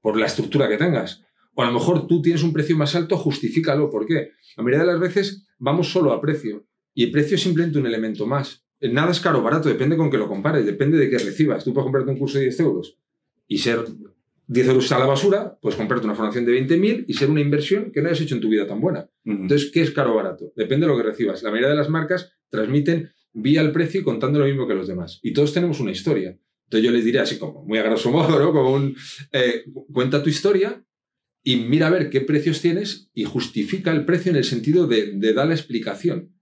por la estructura que tengas. O a lo mejor tú tienes un precio más alto, justifícalo. ¿Por qué? La mayoría de las veces vamos solo a precio. Y el precio es simplemente un elemento más. Nada es caro o barato, depende con que lo compares, depende de qué recibas. Tú puedes comprarte un curso de 10 euros y ser 10 euros a la basura, pues comprarte una formación de 20.000 y ser una inversión que no hayas hecho en tu vida tan buena. Entonces, ¿qué es caro o barato? Depende de lo que recibas. La mayoría de las marcas transmiten vía el precio y contando lo mismo que los demás. Y todos tenemos una historia. Entonces yo les diría así como, muy a grosso modo, ¿no? Como un, eh, cuenta tu historia y mira a ver qué precios tienes y justifica el precio en el sentido de, de dar la explicación.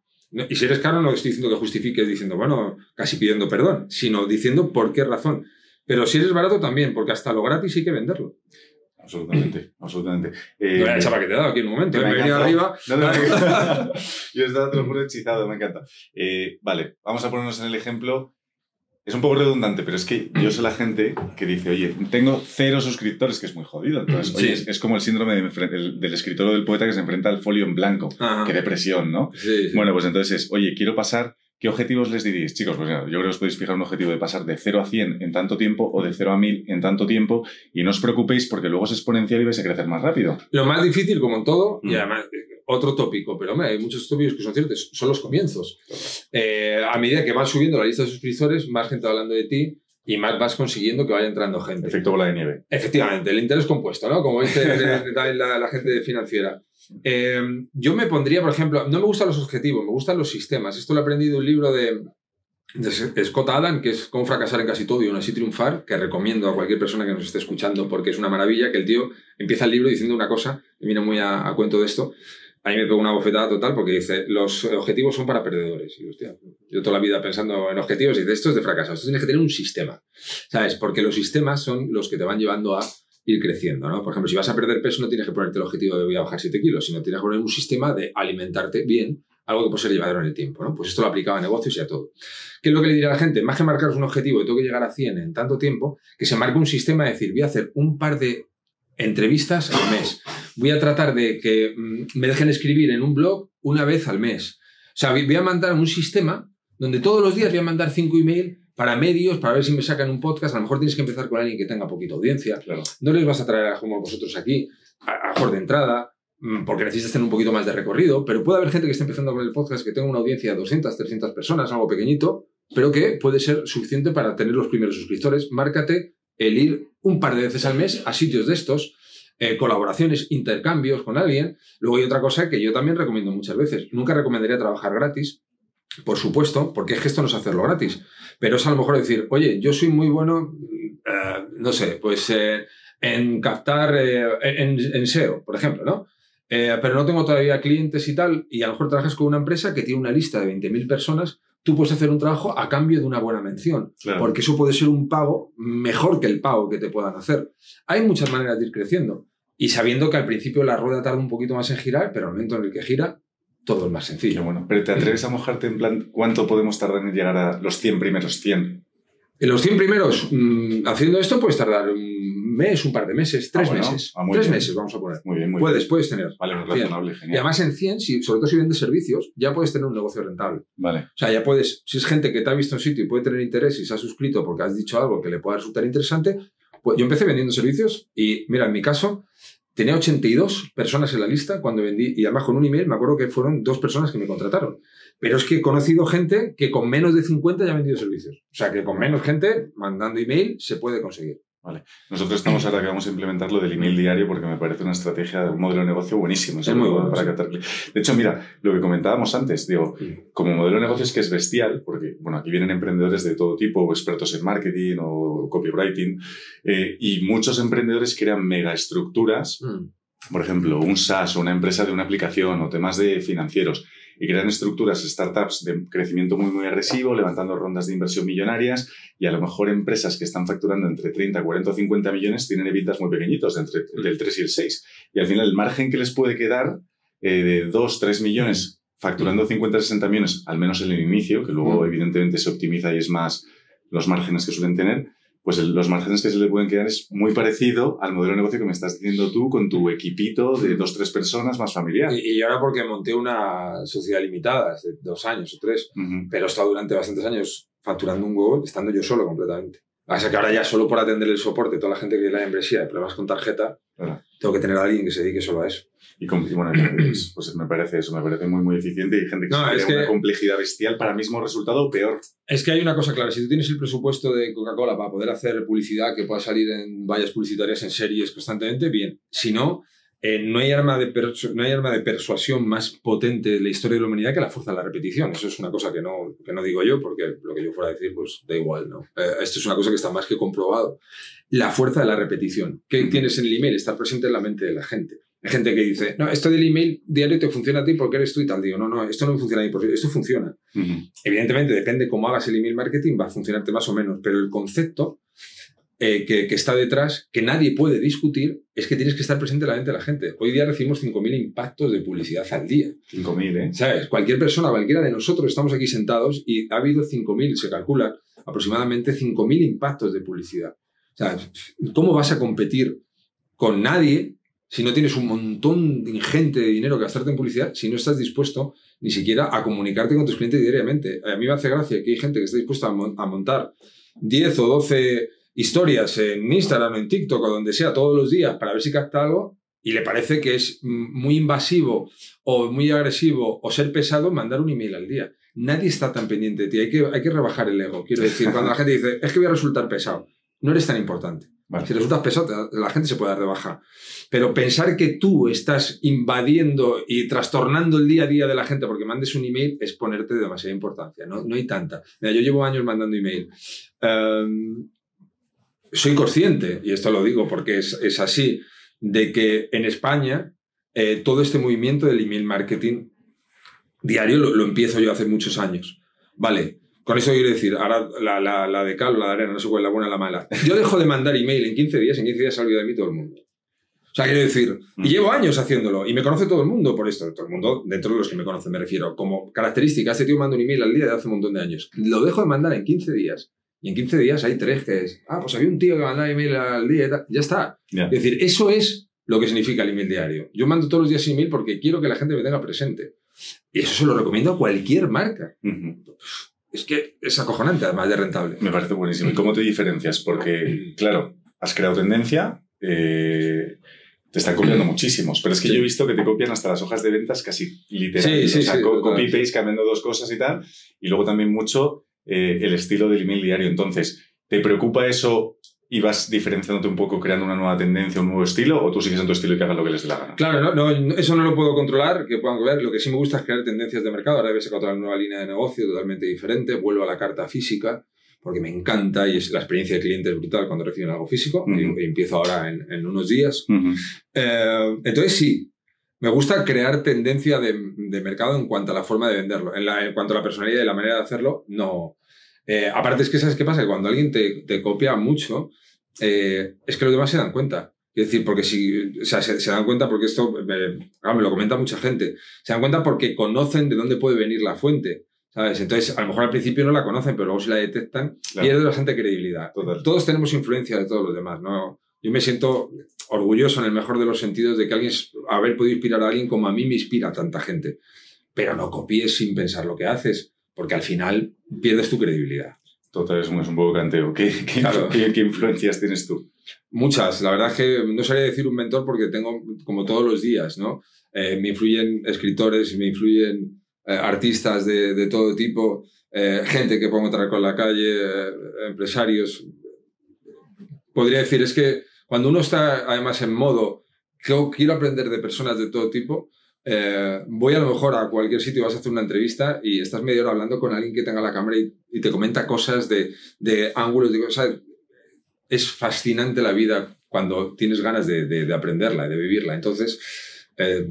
Y si eres caro, no estoy diciendo que justifiques diciendo, bueno, casi pidiendo perdón, sino diciendo por qué razón. Pero si eres barato también, porque hasta lo gratis hay que venderlo. Absolutamente, (laughs) absolutamente. Eh, no chapa que te he dado aquí en un momento, me, he venido arriba. No, no, (laughs) Yo estaba todo lo hechizado, me encanta. Eh, vale, vamos a ponernos en el ejemplo. es un poco redundante, pero es que yo sé la gente que dice, oye, tengo cero suscriptores, que es muy jodido. Entonces, oye, es, como el síndrome del, escritor o del poeta que se enfrenta al folio en blanco. Qué depresión, ¿no? Bueno, pues entonces es, oye, quiero pasar ¿Qué objetivos les diréis? Chicos, pues yo creo que os podéis fijar un objetivo de pasar de 0 a 100 en tanto tiempo o de 0 a 1000 en tanto tiempo y no os preocupéis porque luego es exponencial y vais a crecer más rápido. Lo más difícil, como en todo, y mm. además otro tópico, pero hombre, hay muchos tópicos que son ciertos, son los comienzos. Eh, a medida que vas subiendo la lista de suscriptores, más gente hablando de ti y más vas consiguiendo que vaya entrando gente. Efecto bola de nieve. Efectivamente, el interés compuesto, ¿no? Como dice (laughs) la, la gente financiera. Eh, yo me pondría, por ejemplo, no me gustan los objetivos, me gustan los sistemas. Esto lo he aprendido de un libro de, de Scott Allen, que es Cómo fracasar en casi todo y aún así triunfar, que recomiendo a cualquier persona que nos esté escuchando porque es una maravilla, que el tío empieza el libro diciendo una cosa, y viene muy a, cuento de esto, a mí me pegó una bofetada total porque dice, los objetivos son para perdedores. Y hostia, yo toda la vida pensando en objetivos y dice, esto es de fracaso, esto tienes que tener un sistema, ¿sabes? Porque los sistemas son los que te van llevando a ir creciendo, ¿no? Por ejemplo, si vas a perder peso no tienes que ponerte el objetivo de voy a bajar 7 kilos, sino tienes que poner un sistema de alimentarte bien algo que puede ser llevadero en el tiempo. ¿no? Pues esto lo aplicaba a negocios y a todo. ¿Qué es lo que le diría a la gente? Más que marcaros un objetivo y tengo que llegar a 100 en tanto tiempo, que se marque un sistema de decir, voy a hacer un par de entrevistas al mes. Voy a tratar de que mm, me dejen escribir en un blog una vez al mes. O sea, voy a mandar un sistema donde todos los días voy a mandar cinco emails para medios, para ver si me sacan un podcast. A lo mejor tienes que empezar con alguien que tenga poquita audiencia. Claro. No les vas a traer a como vosotros aquí, a, a mejor de entrada. Mm, porque necesitas tener un poquito más de recorrido, pero puede haber gente que esté empezando con el podcast que tenga una audiencia de 200, 300 personas, algo pequeñito, pero que puede ser suficiente para tener los primeros suscriptores. Márcate el ir un par de veces al mes a sitios de estos, eh, colaboraciones, intercambios con alguien. Luego hay otra cosa que yo también recomiendo muchas veces. Nunca recomendaría trabajar gratis, por supuesto, porque es que esto no es hacerlo gratis. Pero es a lo mejor decir, oye, yo soy muy bueno, eh, no sé, pues eh, en captar, en, en SEO, por ejemplo, ¿no? Pero no tengo todavía clientes y tal, y a lo mejor trabajas con una empresa que tiene una lista de 20.000 personas, tú puedes hacer un trabajo a cambio de una buena mención, porque eso puede ser un pago mejor que el pago que te puedan hacer. Hay muchas maneras de ir creciendo, y sabiendo que al principio la rueda tarda un poquito más en girar, pero al momento en el que gira, todo es más sencillo. bueno, pero ¿te atreves a mojarte en plan cuánto podemos tardar en llegar a los 100 primeros 100? En los 100 primeros, mm, haciendo esto, puedes tardar mes, un par de meses, tres ah, meses. Ah, tres meses, vamos a poner. Muy bien, muy puedes, bien. Puedes tener. Vale, razonable, genial. Y además en 100, si, sobre todo si vendes servicios, ya puedes tener un negocio rentable. Vale. O sea, ya puedes, si es gente que te ha visto en sitio y puede tener interés y se ha suscrito porque has dicho algo que le pueda resultar interesante, pues yo empecé vendiendo servicios y mira, en mi caso, tenía 82 personas en la lista cuando vendí, y además con un email me acuerdo que fueron dos personas que me contrataron. Pero es que he conocido gente que con menos de 50 ya ha vendido servicios. O sea, que con menos gente, mandando email, se puede conseguir. Vale. Nosotros estamos ahora que vamos a implementar lo del email diario porque me parece una estrategia de un modelo de negocio buenísimo. Es muy bueno. Para De hecho, mira, lo que comentábamos antes, digo, como modelo de negocio es que es bestial, porque, bueno, aquí vienen emprendedores de todo tipo, expertos en marketing o copywriting, eh, y muchos emprendedores crean mega estructuras, mm. por ejemplo, un SaaS o una empresa de una aplicación o temas de financieros y crean estructuras, startups de crecimiento muy, muy agresivo, levantando rondas de inversión millonarias y a lo mejor empresas que están facturando entre 30, 40 o 50 millones tienen evitas muy pequeñitos, entre del 3 y el 6. Y al final el margen que les puede quedar eh, de 2, 3 millones facturando 50, 60 millones, al menos en el inicio, que luego evidentemente se optimiza y es más los márgenes que suelen tener, pues los márgenes que se le pueden quedar es muy parecido al modelo de negocio que me estás diciendo tú con tu equipito de dos, tres personas más familiar. Y, ahora porque monté una sociedad limitada, hace dos años o tres, pero he estado durante bastantes años facturando un huevo, estando yo solo completamente. O sea que ahora ya solo por atender el soporte, toda la gente que la membresía de pruebas con tarjeta, tengo que tener a alguien que se dedique solo a eso. Y, bueno, pues, me parece eso, me parece muy, muy eficiente y gente que no, es una complejidad bestial para mismo resultado peor. Es que hay una cosa clara, si tú tienes el presupuesto de Coca-Cola para poder hacer publicidad que pueda salir en vallas publicitarias en series constantemente, bien. Si no, eh, no, hay arma de no hay arma de persuasión más potente en la historia de la humanidad que la fuerza de la repetición. Eso es una cosa que no, que no digo yo, porque lo que yo fuera a decir, pues da igual, ¿no? Eh, esto es una cosa que está más que comprobado. La fuerza de la repetición. ¿Qué tienes en el email? Estar presente en la mente de la gente. Hay gente que dice, no, esto del email diario te funciona a ti porque eres tú y tal. Digo, no, no, esto no me funciona a mí, porque esto funciona. Evidentemente, depende cómo hagas el email marketing, va a funcionarte más o menos, pero el concepto eh, que, está detrás, que nadie puede discutir, es que tienes que estar presente en la mente de la gente. Hoy día recibimos 5.000 impactos de publicidad al día. 5.000, ¿eh? ¿Sabes? Cualquier persona, cualquiera de nosotros estamos aquí sentados y ha habido 5.000, se calcula aproximadamente 5.000 impactos de publicidad. O sea, ¿cómo vas a competir con nadie si no tienes un montón ingente de dinero que gastarte en publicidad, si no estás dispuesto ni siquiera a comunicarte con tus clientes diariamente? A mí me hace gracia que hay gente que está dispuesta a, montar 10 o 12 historias en Instagram, en TikTok o donde sea todos los días para ver si capta algo y le parece que es muy invasivo o muy agresivo o ser pesado mandar un email al día. Nadie está tan pendiente de ti. Hay que, hay que rebajar el ego. Quiero decir, cuando la gente dice, es que voy a resultar pesado, no eres tan importante. Si resultas pesado, la gente se puede dar de baja. Pero pensar que tú estás invadiendo y trastornando el día a día de la gente porque mandes un email es ponerte de demasiada importancia. No, no hay tanta. Mira, yo llevo años mandando email. Em, soy consciente, y esto lo digo porque es, es así, de que en España eh, todo este movimiento del email marketing diario lo, lo, empiezo yo hace muchos años. Vale, con eso quiero decir, ahora la, la, la de cal la de arena, no sé cuál es la buena o la mala. Yo dejo de mandar email en 15 días, en 15 días olvida de mí todo el mundo. O sea, quiero decir, y mm. llevo años haciéndolo y me conoce todo el mundo por esto. Todo el mundo, dentro de los que me conocen, me refiero. Como característica, este tío manda un email al día de hace un montón de años. Lo dejo de mandar en 15 días. Y en 15 días hay tres que es, ah, pues había un tío que mandaba email al día y tal. Ya está. Es decir, eso es lo que significa el email diario. Yo mando todos los días email porque quiero que la gente me tenga presente. Y eso se lo recomiendo a cualquier marca. Es que es acojonante, además de rentable. Me parece buenísimo. ¿Y cómo te diferencias? Porque, (laughs) claro, has creado tendencia, eh, te están copiando muchísimos, pero es que yo he visto que te copian hasta las hojas de ventas casi literalmente. Sí, sí, o sea, copy-paste cambiando dos cosas y tal. Y luego también mucho eh, el estilo del email diario. Entonces, ¿te preocupa eso y vas diferenciándote un poco, creando una nueva tendencia, un nuevo estilo, o tú sigues en tu estilo y que hagan lo que les dé la gana? Claro, no, eso no lo puedo controlar, que puedan ver. Lo que sí me gusta es crear tendencias de mercado. Ahora he sacado otra nueva línea de negocio totalmente diferente. Vuelvo a la carta física, porque me encanta y es la experiencia de cliente es brutal cuando reciben algo físico. y, empiezo ahora en, unos días. Eh, entonces, sí, me gusta crear tendencia de, mercado en cuanto a la forma de venderlo. En, en, cuanto a la personalidad y la manera de hacerlo, no. Eh, aparte es que, ¿sabes qué pasa? cuando alguien te, te copia mucho, eh, es que los demás se dan cuenta. Es decir, porque si, o sea, se, dan cuenta porque esto, me, me, lo comenta mucha gente, se dan cuenta porque conocen de dónde puede venir la fuente. ¿Sabes? Entonces, a lo mejor al principio no la conocen, pero luego si la detectan, pierde bastante credibilidad. Todos tenemos influencia de todos los demás, ¿no? Yo me siento orgulloso en el mejor de los sentidos de que alguien, haber podido inspirar a alguien como a mí me inspira a tanta gente. Pero no copies sin pensar lo que haces, porque al final pierdes tu credibilidad. Total, es un, poco canteo. ¿Qué, qué, influencias tienes tú? Muchas. La verdad es que no sabría decir un mentor porque tengo, como todos los días, ¿no? Eh, me influyen escritores, me influyen eh, artistas de, de, todo tipo, eh, gente que puedo encontrar con la calle, empresarios. Podría decir, es que cuando uno está además en modo, quiero aprender de personas de todo tipo, eh, voy a lo mejor a cualquier sitio, vas a hacer una entrevista y estás medio hora hablando con alguien que tenga la cámara y, te comenta cosas de, ángulos, de. Es fascinante la vida cuando tienes ganas de, de, de aprenderla, de vivirla. Entonces, eh,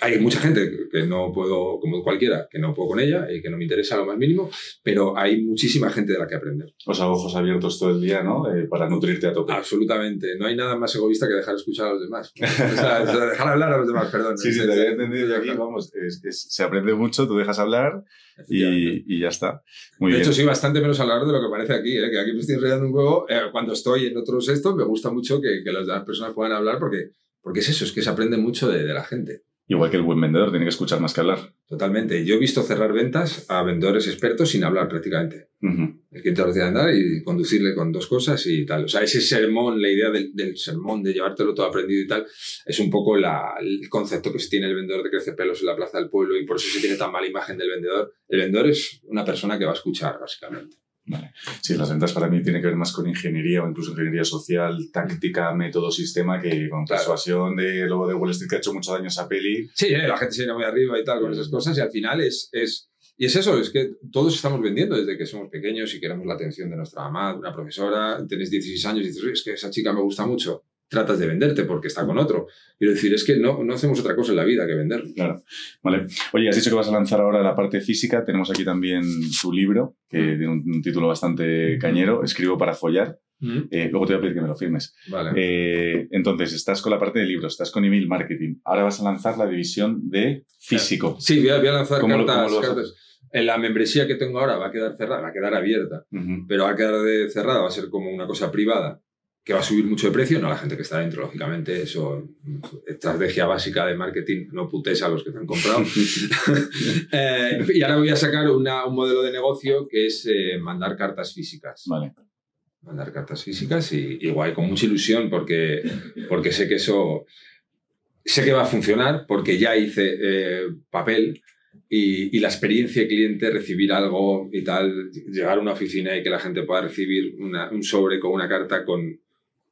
hay mucha gente que no puedo, como cualquiera, que no puedo con ella y que no me interesa lo más mínimo, pero hay muchísima gente de la que aprender. O sea, ojos abiertos todo el día, ¿no? Eh, para nutrirte a tope. Absolutamente. No hay nada más egoísta que dejar escuchar a los demás. o sea, dejar hablar a los demás, perdón. Sí, sí, te había entendido. aquí, vamos, se aprende mucho, tú dejas hablar y, y ya está. Muy de hecho, sí, bastante menos hablar de lo que parece aquí, ¿eh? que aquí me estoy enredando un juego. Eh, cuando estoy en otros estos, me gusta mucho que, que las demás personas puedan hablar porque, porque es eso, es que se aprende mucho de, de la gente. Igual que el buen vendedor, tiene que escuchar más que hablar. Totalmente. Yo he visto cerrar ventas a vendedores expertos sin hablar prácticamente. El cliente lo tiene andar y conducirle con dos cosas y tal. O sea, ese sermón, la idea del, sermón, de llevártelo todo aprendido y tal, es un poco la, el concepto que se tiene el vendedor de crecer pelos en la plaza del pueblo y por eso se tiene tan mala imagen del vendedor. El vendedor es una persona que va a escuchar, básicamente. Vale. Sí, las ventas para mí tienen que ver más con ingeniería o incluso ingeniería social, táctica, método, sistema, que con persuasión de luego de Wall Street que ha hecho muchos daños a Peli. Sí, eh, la gente se viene muy arriba y tal con esas cosas y al final es, es, y es eso, es que todos estamos vendiendo desde que somos pequeños y queremos la atención de nuestra mamá, de una profesora, tienes 16 años y dices, es que esa chica me gusta mucho tratas de venderte porque está con otro. Quiero decir, es que no, no hacemos otra cosa en la vida que vender. Claro. Vale. Oye, has dicho que vas a lanzar ahora la parte física. Tenemos aquí también tu libro, que tiene un, título bastante cañero, Escribo para follar. Mm. Eh, luego te voy a pedir que me lo firmes. Vale. Eh, entonces, estás con la parte de libros, estás con email marketing. Ahora vas a lanzar la división de físico. Sí, voy a, voy a lanzar ¿Cómo lo- cartas, lo. En la membresía que tengo ahora va a quedar cerrada, va a quedar abierta, pero va a quedar de- cerrada, va a ser como una cosa privada que va a subir mucho de precio, no la gente que está dentro, lógicamente, eso, estrategia básica de marketing, no putes a los que te han comprado. (laughs) Eh, y ahora voy a sacar una- un modelo de negocio que es eh, mandar cartas físicas. Vale. mandar cartas físicas y, y guay, con mucha ilusión porque, porque sé que eso sé que va a funcionar porque ya hice eh, papel y, y la experiencia de cliente, recibir algo y tal, llegar a una oficina y que la gente pueda recibir una- un sobre con una carta con,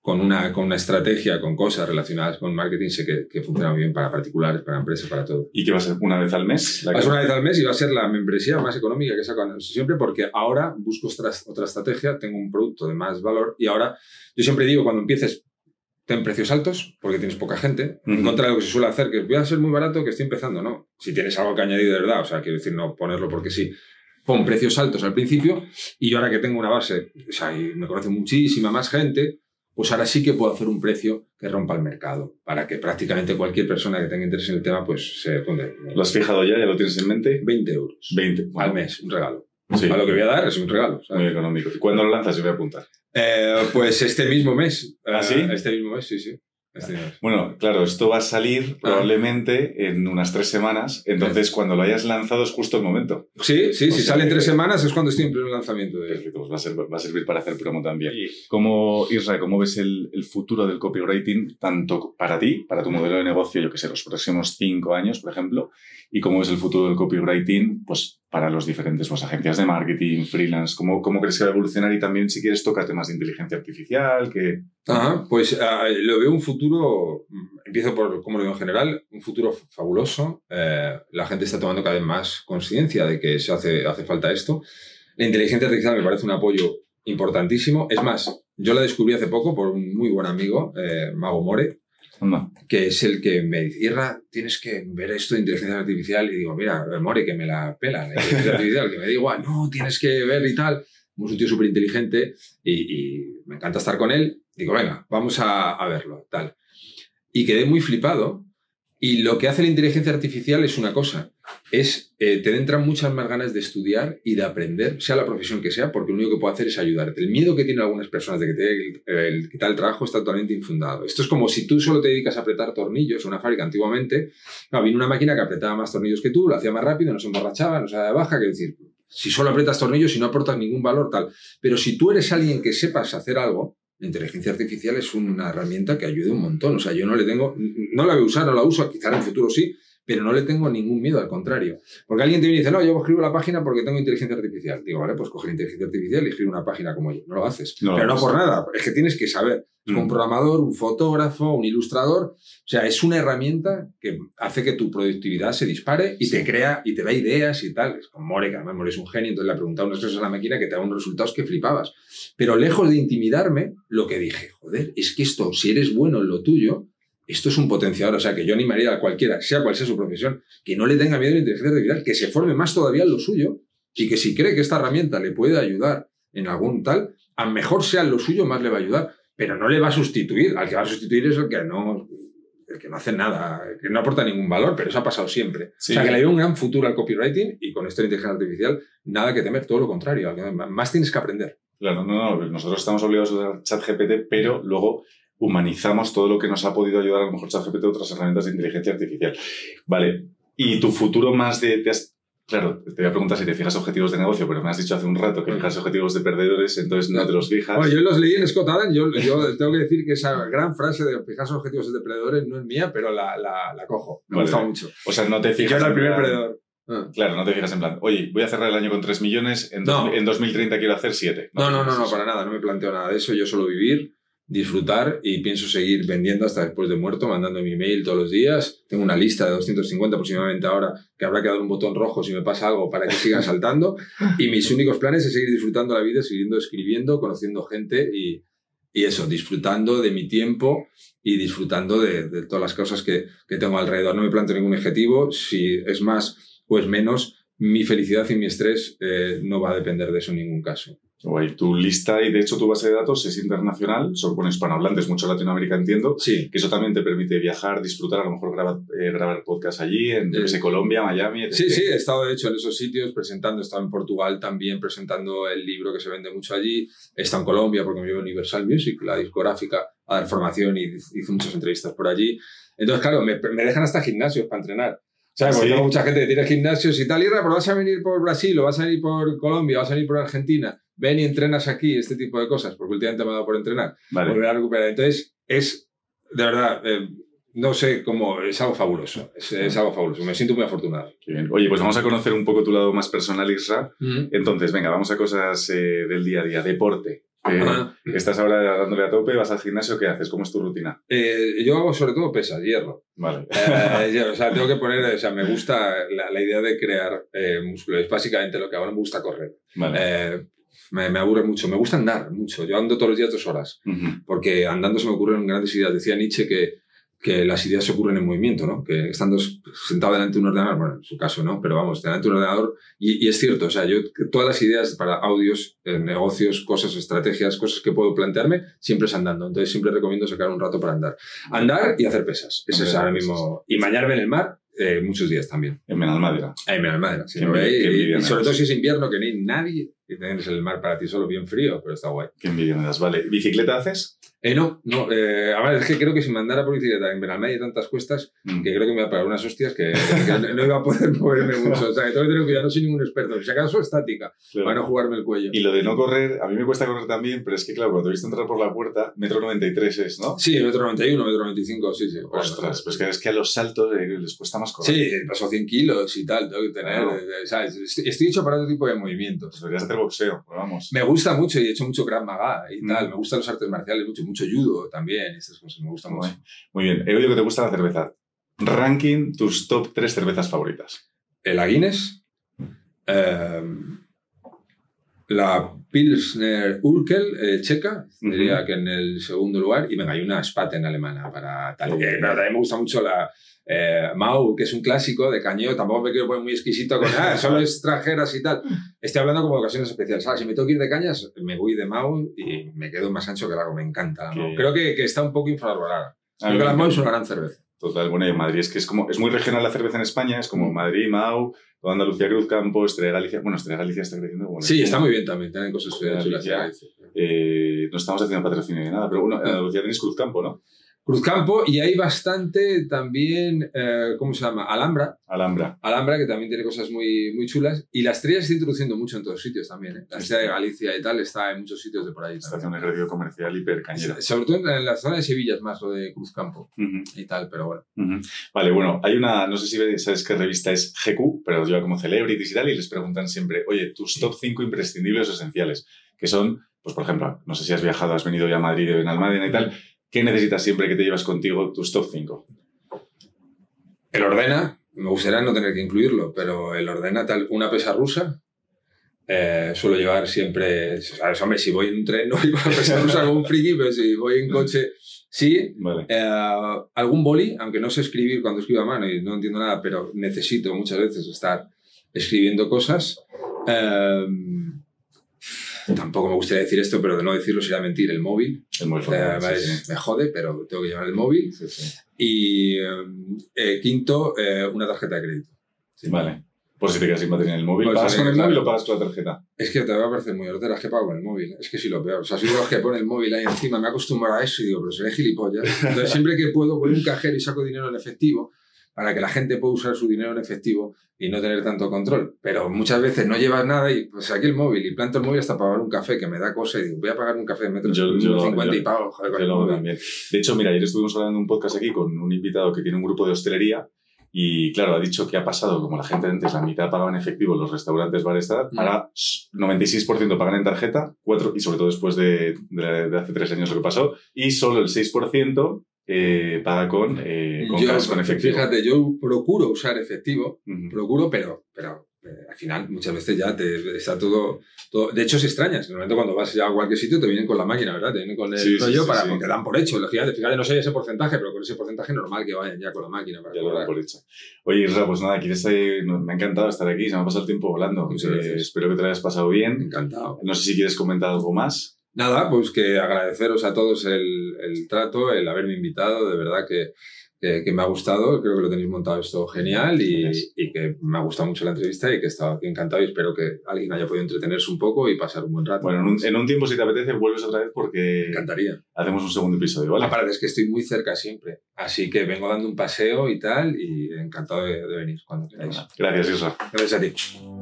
con, una, con una estrategia, con cosas relacionadas con marketing, sé que, que funciona muy bien para particulares, para empresas, para todo. ¿Y qué va a ser una vez al mes? La Va a ser que- una vez al mes y va a ser la membresía más económica que saco siempre porque ahora busco otra, otra estrategia, tengo un producto de más valor y ahora yo siempre digo cuando empieces ten precios altos porque tienes poca gente, en Ujú. contra de lo que se suele hacer que voy a ser muy barato que estoy empezando, no. Si tienes algo que añadir de verdad, o sea, quiero decir no ponerlo porque sí. Pon precios altos al principio y yo ahora que tengo una base, o sea, y me conoce muchísima más gente, pues ahora sí que puedo hacer un precio que rompa el mercado para que prácticamente cualquier persona que tenga interés en el tema pues se ponga ¿Lo has fijado ya? ¿Ya lo tienes en mente? 20 euros 20. al mes, un regalo. Sí, A lo que voy a dar es un regalo. ¿sabes? muy económico. ¿Y cuándo lo lanzas? Yo voy a apuntar. Eh, pues este mismo mes. ¿Ah, Eh, sí? Este mismo mes, sí, sí. Bueno, claro, esto va a salir probablemente en unas tres semanas. Entonces, cuando lo hayas lanzado es justo el momento. Sí, sí, O si sea sale en tres semanas es cuando estoy en pleno lanzamiento de Perfecto, pues va a, ser- va a servir para hacer promo también. ¿Cómo, Israel, cómo ves el, el futuro del copywriting, tanto para ti, para tu modelo de negocio, yo que sé, los próximos cinco años, por ejemplo, y cómo ves el futuro del copywriting, pues, para los diferentes pues, agencias de marketing, freelance? ¿Cómo, ¿Cómo crees que va a evolucionar? Y también, si quieres, toca temas de inteligencia artificial, que... Pues ah, lo veo un futuro, mm, empiezo por cómo lo veo en general, un futuro fabuloso. Eh, la gente está tomando cada vez más conciencia de que se hace, hace falta esto. La inteligencia artificial me parece un apoyo importantísimo. Es más, yo la descubrí hace poco por un muy buen amigo, eh, Mago More, Que es el que me dice, tienes que ver esto de inteligencia artificial. Y digo, mira, More, que me la pela la inteligencia artificial, que me da igual, no, tienes que ver y tal. Es un tío súper inteligente y, y me encanta estar con él. Digo, venga, vamos a, a verlo, tal. Y quedé muy flipado. Y lo que hace la inteligencia artificial es una cosa, es, eh, te entran muchas más ganas de estudiar y de aprender, sea la profesión que sea, porque lo único que puede hacer es ayudarte. El miedo que tienen algunas personas de que te el, el trabajo está totalmente infundado. Esto es como si tú solo te dedicas a apretar tornillos una fábrica antiguamente, no, vino una máquina que apretaba más tornillos que tú, lo hacía más rápido, no se emborrachaba, no se daba de baja, que decir, si solo apretas tornillos y no aportas ningún valor, tal. Pero si tú eres alguien que sepas hacer algo, la inteligencia artificial es una herramienta que ayuda un montón. O sea, yo no le tengo, no la voy a usar, no la uso, quizá en el futuro sí, pero no le tengo ningún miedo, al contrario. Porque alguien te viene y dice, no, yo escribo la página porque tengo inteligencia artificial. Digo, vale, pues coge la inteligencia artificial y escribe una página como yo. No lo haces. No pero no por nada, es que tienes que saber. Es como un Mm. programador, un fotógrafo, un ilustrador. O sea, es una herramienta que hace que tu productividad se dispare y te crea y te da ideas y tal. Es como More, que además More es un genio, entonces le ha preguntado unas cosas a la máquina que te da unos resultados que flipabas. Pero lejos de intimidarme, lo que dije, joder, es que esto, si eres bueno en lo tuyo, esto es un potenciador. O sea, que yo animaría a cualquiera, sea cual sea su profesión, que no le tenga miedo a la inteligencia artificial, que se forme más todavía en lo suyo y que si cree que esta herramienta le puede ayudar en algún tal, a mejor sea en lo suyo, más le va a ayudar. Pero no le va a sustituir. Al que va a sustituir es el que no, el que no hace nada, el que no aporta ningún valor, pero eso ha pasado siempre. Sí. O sea, que le veo un gran futuro al copywriting y con esto de inteligencia artificial, nada que temer, todo lo contrario. Más tienes que aprender. Claro, no, no, nosotros estamos obligados a usar ChatGPT, pero luego humanizamos todo lo que nos ha podido ayudar a lo mejor ChatGPT u otras herramientas de inteligencia artificial. Vale, y tu futuro más de... te has- claro, te voy a preguntar si te fijas objetivos de negocio, pero me has dicho hace un rato que fijas objetivos de perdedores, entonces no te los fijas. Bueno, yo los leí en Scott Adams, yo, yo tengo que decir que esa gran frase de fijarse objetivos de depredadores no es mía, pero la, la, la cojo. Me Vale, gusta vale. mucho. O sea, no te fijas... yo era el primer perdedor. Ah. Claro, no te fijas en plan, oye, voy a cerrar el año con 3 millones, en, No. dos- en 2030 quiero hacer 7. No, no, no, no, para nada, no me planteo nada de eso. Yo solo vivir, disfrutar y pienso seguir vendiendo hasta después de muerto, mandando mi email todos los días. Tengo una lista de 250 aproximadamente ahora que habrá que dar un botón rojo si me pasa algo para que sigan (laughs) saltando. Y mis únicos planes es seguir disfrutando la vida, siguiendo escribiendo, conociendo gente y, y eso, disfrutando de mi tiempo y disfrutando de, de todas las cosas que, que tengo alrededor. No me planteo ningún objetivo, si es más o es menos, mi felicidad y mi estrés eh, no va a depender de eso en ningún caso. Guay. Tu lista y de hecho tu base de datos es internacional, solo con hispanohablantes, mucho Latinoamérica entiendo. Sí. Que eso también te permite viajar, disfrutar, a lo mejor grabar, eh, grabar podcast allí, en sé, Colombia, Miami. etc. Sí, sí, he estado de hecho en esos sitios presentando, he estado en Portugal también presentando el libro que se vende mucho allí, he estado en Colombia porque me llevo Universal Music, la discográfica, a dar formación y hice muchas entrevistas por allí. Entonces, claro, me, me dejan hasta gimnasios para entrenar. ¿Sabes? Porque Sí. tengo mucha gente que tiene gimnasios y tal. Y pero vas a venir por Brasil o vas a venir por Colombia, vas a venir por Argentina. Ven y entrenas aquí, este tipo de cosas, porque últimamente me ha dado por entrenar. Vale. Volver a recuperar. Entonces, es, de verdad, eh, no sé cómo, es algo fabuloso. Es, es algo fabuloso. Me siento muy afortunado. Bien. Oye, pues vamos a conocer un poco tu lado más personal, Isra. Entonces, venga, vamos a cosas eh, del día a día. Deporte. Eh, estás ahora dándole a tope, vas al gimnasio, ¿qué haces? ¿Cómo es tu rutina? Eh, yo hago sobre todo pesas, hierro. Vale. Eh, ya, o sea, tengo que poner, o sea, me gusta la, la idea de crear músculo. Es básicamente lo que no me gusta correr. Vale. Me, me aburre mucho. Me gusta andar mucho. Yo ando todos los días dos horas, Ujú. porque andando se me ocurren grandes ideas. Decía Nietzsche que, que las ideas se ocurren en movimiento, ¿no? Que estando sentado delante de un ordenador, bueno, en su caso, ¿no? Pero vamos, delante de un ordenador. Y, y es cierto, o sea, yo todas las ideas para audios, eh, negocios, cosas, estrategias, cosas que puedo plantearme, siempre es andando. Entonces siempre recomiendo sacar un rato para andar. Andar y hacer pesas. Hombre, es ahora mismo. Y bañarme en el mar eh, muchos días también. En Benalmádena. Me madera. Sí, Y- y, sobre todo si es invierno, que no hay nadie. Y tienes el mar para ti solo bien frío, pero está guay. Qué envidia me das. Vale. ¿Bicicleta haces? Eh, no, no. Eh, a ver, es que creo que si me andara por bicicleta en Benalmádena hay tantas cuestas Mm. que creo que me va a pegar unas hostias que, que no, iba a poder moverme (laughs) mucho. O sea, que tengo que tener cuidado, no soy ningún experto. Si acaso estática, Claro. para no jugarme el cuello. Y lo de no correr, a mí me cuesta correr también, pero es que, claro, cuando he visto entrar por la puerta, metro 93 es, ¿no? Sí, metro 91, metro 95, sí, sí. Ostras, pues que es que a los saltos eh, les cuesta más correr. Sí, paso 100 kilos y tal, tengo que tener. Claro. eh, ¿sabes? Estoy, hecho para otro tipo de movimientos. Pues deberías boxeo, pero vamos. Me gusta mucho y he hecho mucho Krav Maga y Mm. tal. Me gustan los artes marciales mucho, mucho judo también estas cosas. Me gustan mucho. Muy, bien. He oído que te gusta la cerveza. Ranking tus top 3 cervezas favoritas. El Guinness, eh, la Pilsner Urkel eh, checa, Ujú. diría que en el segundo lugar, y venga, hay una Spaten alemana para tal. Eh, pero también me gusta mucho la eh, Mau, que es un clásico de cañeo, tampoco me quiero poner muy exquisito con, ah, (laughs) solo extranjeras y tal. Estoy hablando como de ocasiones especiales. Ah, si me tengo que ir de cañas, me voy de Mau y me quedo más ancho que largo, me encanta la Mau. Creo que, que está un poco infravalorada. Creo que la Mau es una gran cerveza. Total, bueno, y en Madrid es que es como, es muy regional la cerveza en España, es como Madrid, Mau, Andalucía, Cruz Campo, Estrella Galicia. Bueno, Estrella Galicia está creciendo. Bueno, Sí, es está muy bien también, tienen cosas chulas. Galicia. Eh, no estamos haciendo patrocinio de nada, pero bueno, en Andalucía tenéis Cruz Campo, ¿no? Cruzcampo y hay bastante también, eh, ¿cómo se llama? Alhambra. Alhambra. Alhambra, que también tiene cosas muy, muy chulas. Y la estrella se está introduciendo mucho en todos sitios también. ¿eh? La estrella de Galicia y tal está en muchos sitios de por ahí. Haciendo un ejercicio comercial hiper cañera. Sobre todo en la zona de Sevilla es más lo de Cruzcampo Ujú, y tal, pero bueno. ujú. Vale, bueno, hay una, no sé si sabes qué revista es GQ, pero lleva como celebrities y tal, y les preguntan siempre, oye, tus top 5 imprescindibles o esenciales, que son, pues por ejemplo, no sé si has viajado, has venido ya a Madrid, en Almadena y tal, ¿qué necesitas siempre que te llevas contigo tus top 5? El ordena, me gustaría no tener que incluirlo, pero el ordena tal, una pesa rusa. eh, suelo llevar siempre, ¿sabes? Hombre, si voy en un tren (laughs) no pesa rusa como un friki, pero si voy en coche, sí. Vale. Eh, algún boli, aunque no sé escribir cuando escribo a mano y no entiendo nada, pero necesito muchas veces estar escribiendo cosas. Eh, tampoco me gustaría decir esto, pero de no decirlo sería mentir. El móvil. Es muy Eh, sí, sí. me jode, pero tengo que llevar el móvil. Sí. Y eh, eh, quinto, eh, una tarjeta de crédito. Sí. Vale. Por si te quedas sin batería en el móvil. Pues ¿Pagas con el claro. móvil o pagas con la tarjeta? Es que te va a parecer muy hortera, es que pago con el móvil. Es que sí lo peor. O sea, soy de los que pone el móvil ahí encima, me acostumbro a eso y digo, pero seré gilipollas. Entonces, siempre que puedo, voy a un cajero y saco dinero en efectivo para que la gente pueda usar su dinero en efectivo y no tener tanto control. Pero muchas veces no llevas nada y pues aquí el móvil y planto el móvil hasta pagar un café que me da cosa y digo, voy a pagar un café de metro Yo- yo- 50 yo- y pago, joder, con el móvil. también. De hecho, mira, ayer estuvimos hablando en un podcast aquí con un invitado que tiene un grupo de hostelería y, claro, ha dicho que ha pasado, como la gente antes, la mitad pagaba en efectivo los restaurantes, bares, tal, Mm. ahora 96% pagan en tarjeta, 4, y sobre todo después de, de- de hace tres años lo que pasó, y solo el 6% eh, paga con, eh, con, Yo, cash, con efectivo. fíjate, yo procuro usar efectivo, procuro, pero, pero eh, al final muchas veces ya te está todo, todo de hecho en el momento cuando vas ya a cualquier sitio te vienen con la máquina verdad te vienen con el Sí, rollo sí, para sí. porque dan por hecho lógicamente fíjate no sé ese porcentaje pero con ese porcentaje normal que vayan ya con la máquina para Ya lo cobrar. doy por hecho. Oye, Isra, pues nada, ¿quieres me ha encantado estar aquí, se me ha pasado el tiempo volando. Muchas Eh, gracias. espero que te lo hayas pasado bien. encantado No sé si quieres comentar algo más. Nada, pues que agradeceros a todos el, el trato, el haberme invitado, de verdad que, que, que me ha gustado, creo que lo tenéis montado esto genial y, y que me ha gustado mucho la entrevista y que he estado encantado y espero que alguien haya podido entretenerse un poco y pasar un buen rato. Bueno, en un, en un tiempo, si te apetece, vuelves otra vez Me porque encantaría. hacemos un segundo episodio, ¿vale? Aparte es que estoy muy cerca siempre, así que vengo dando un paseo y tal y encantado de, de venir cuando queráis. Gracias, Isra. Gracias a ti.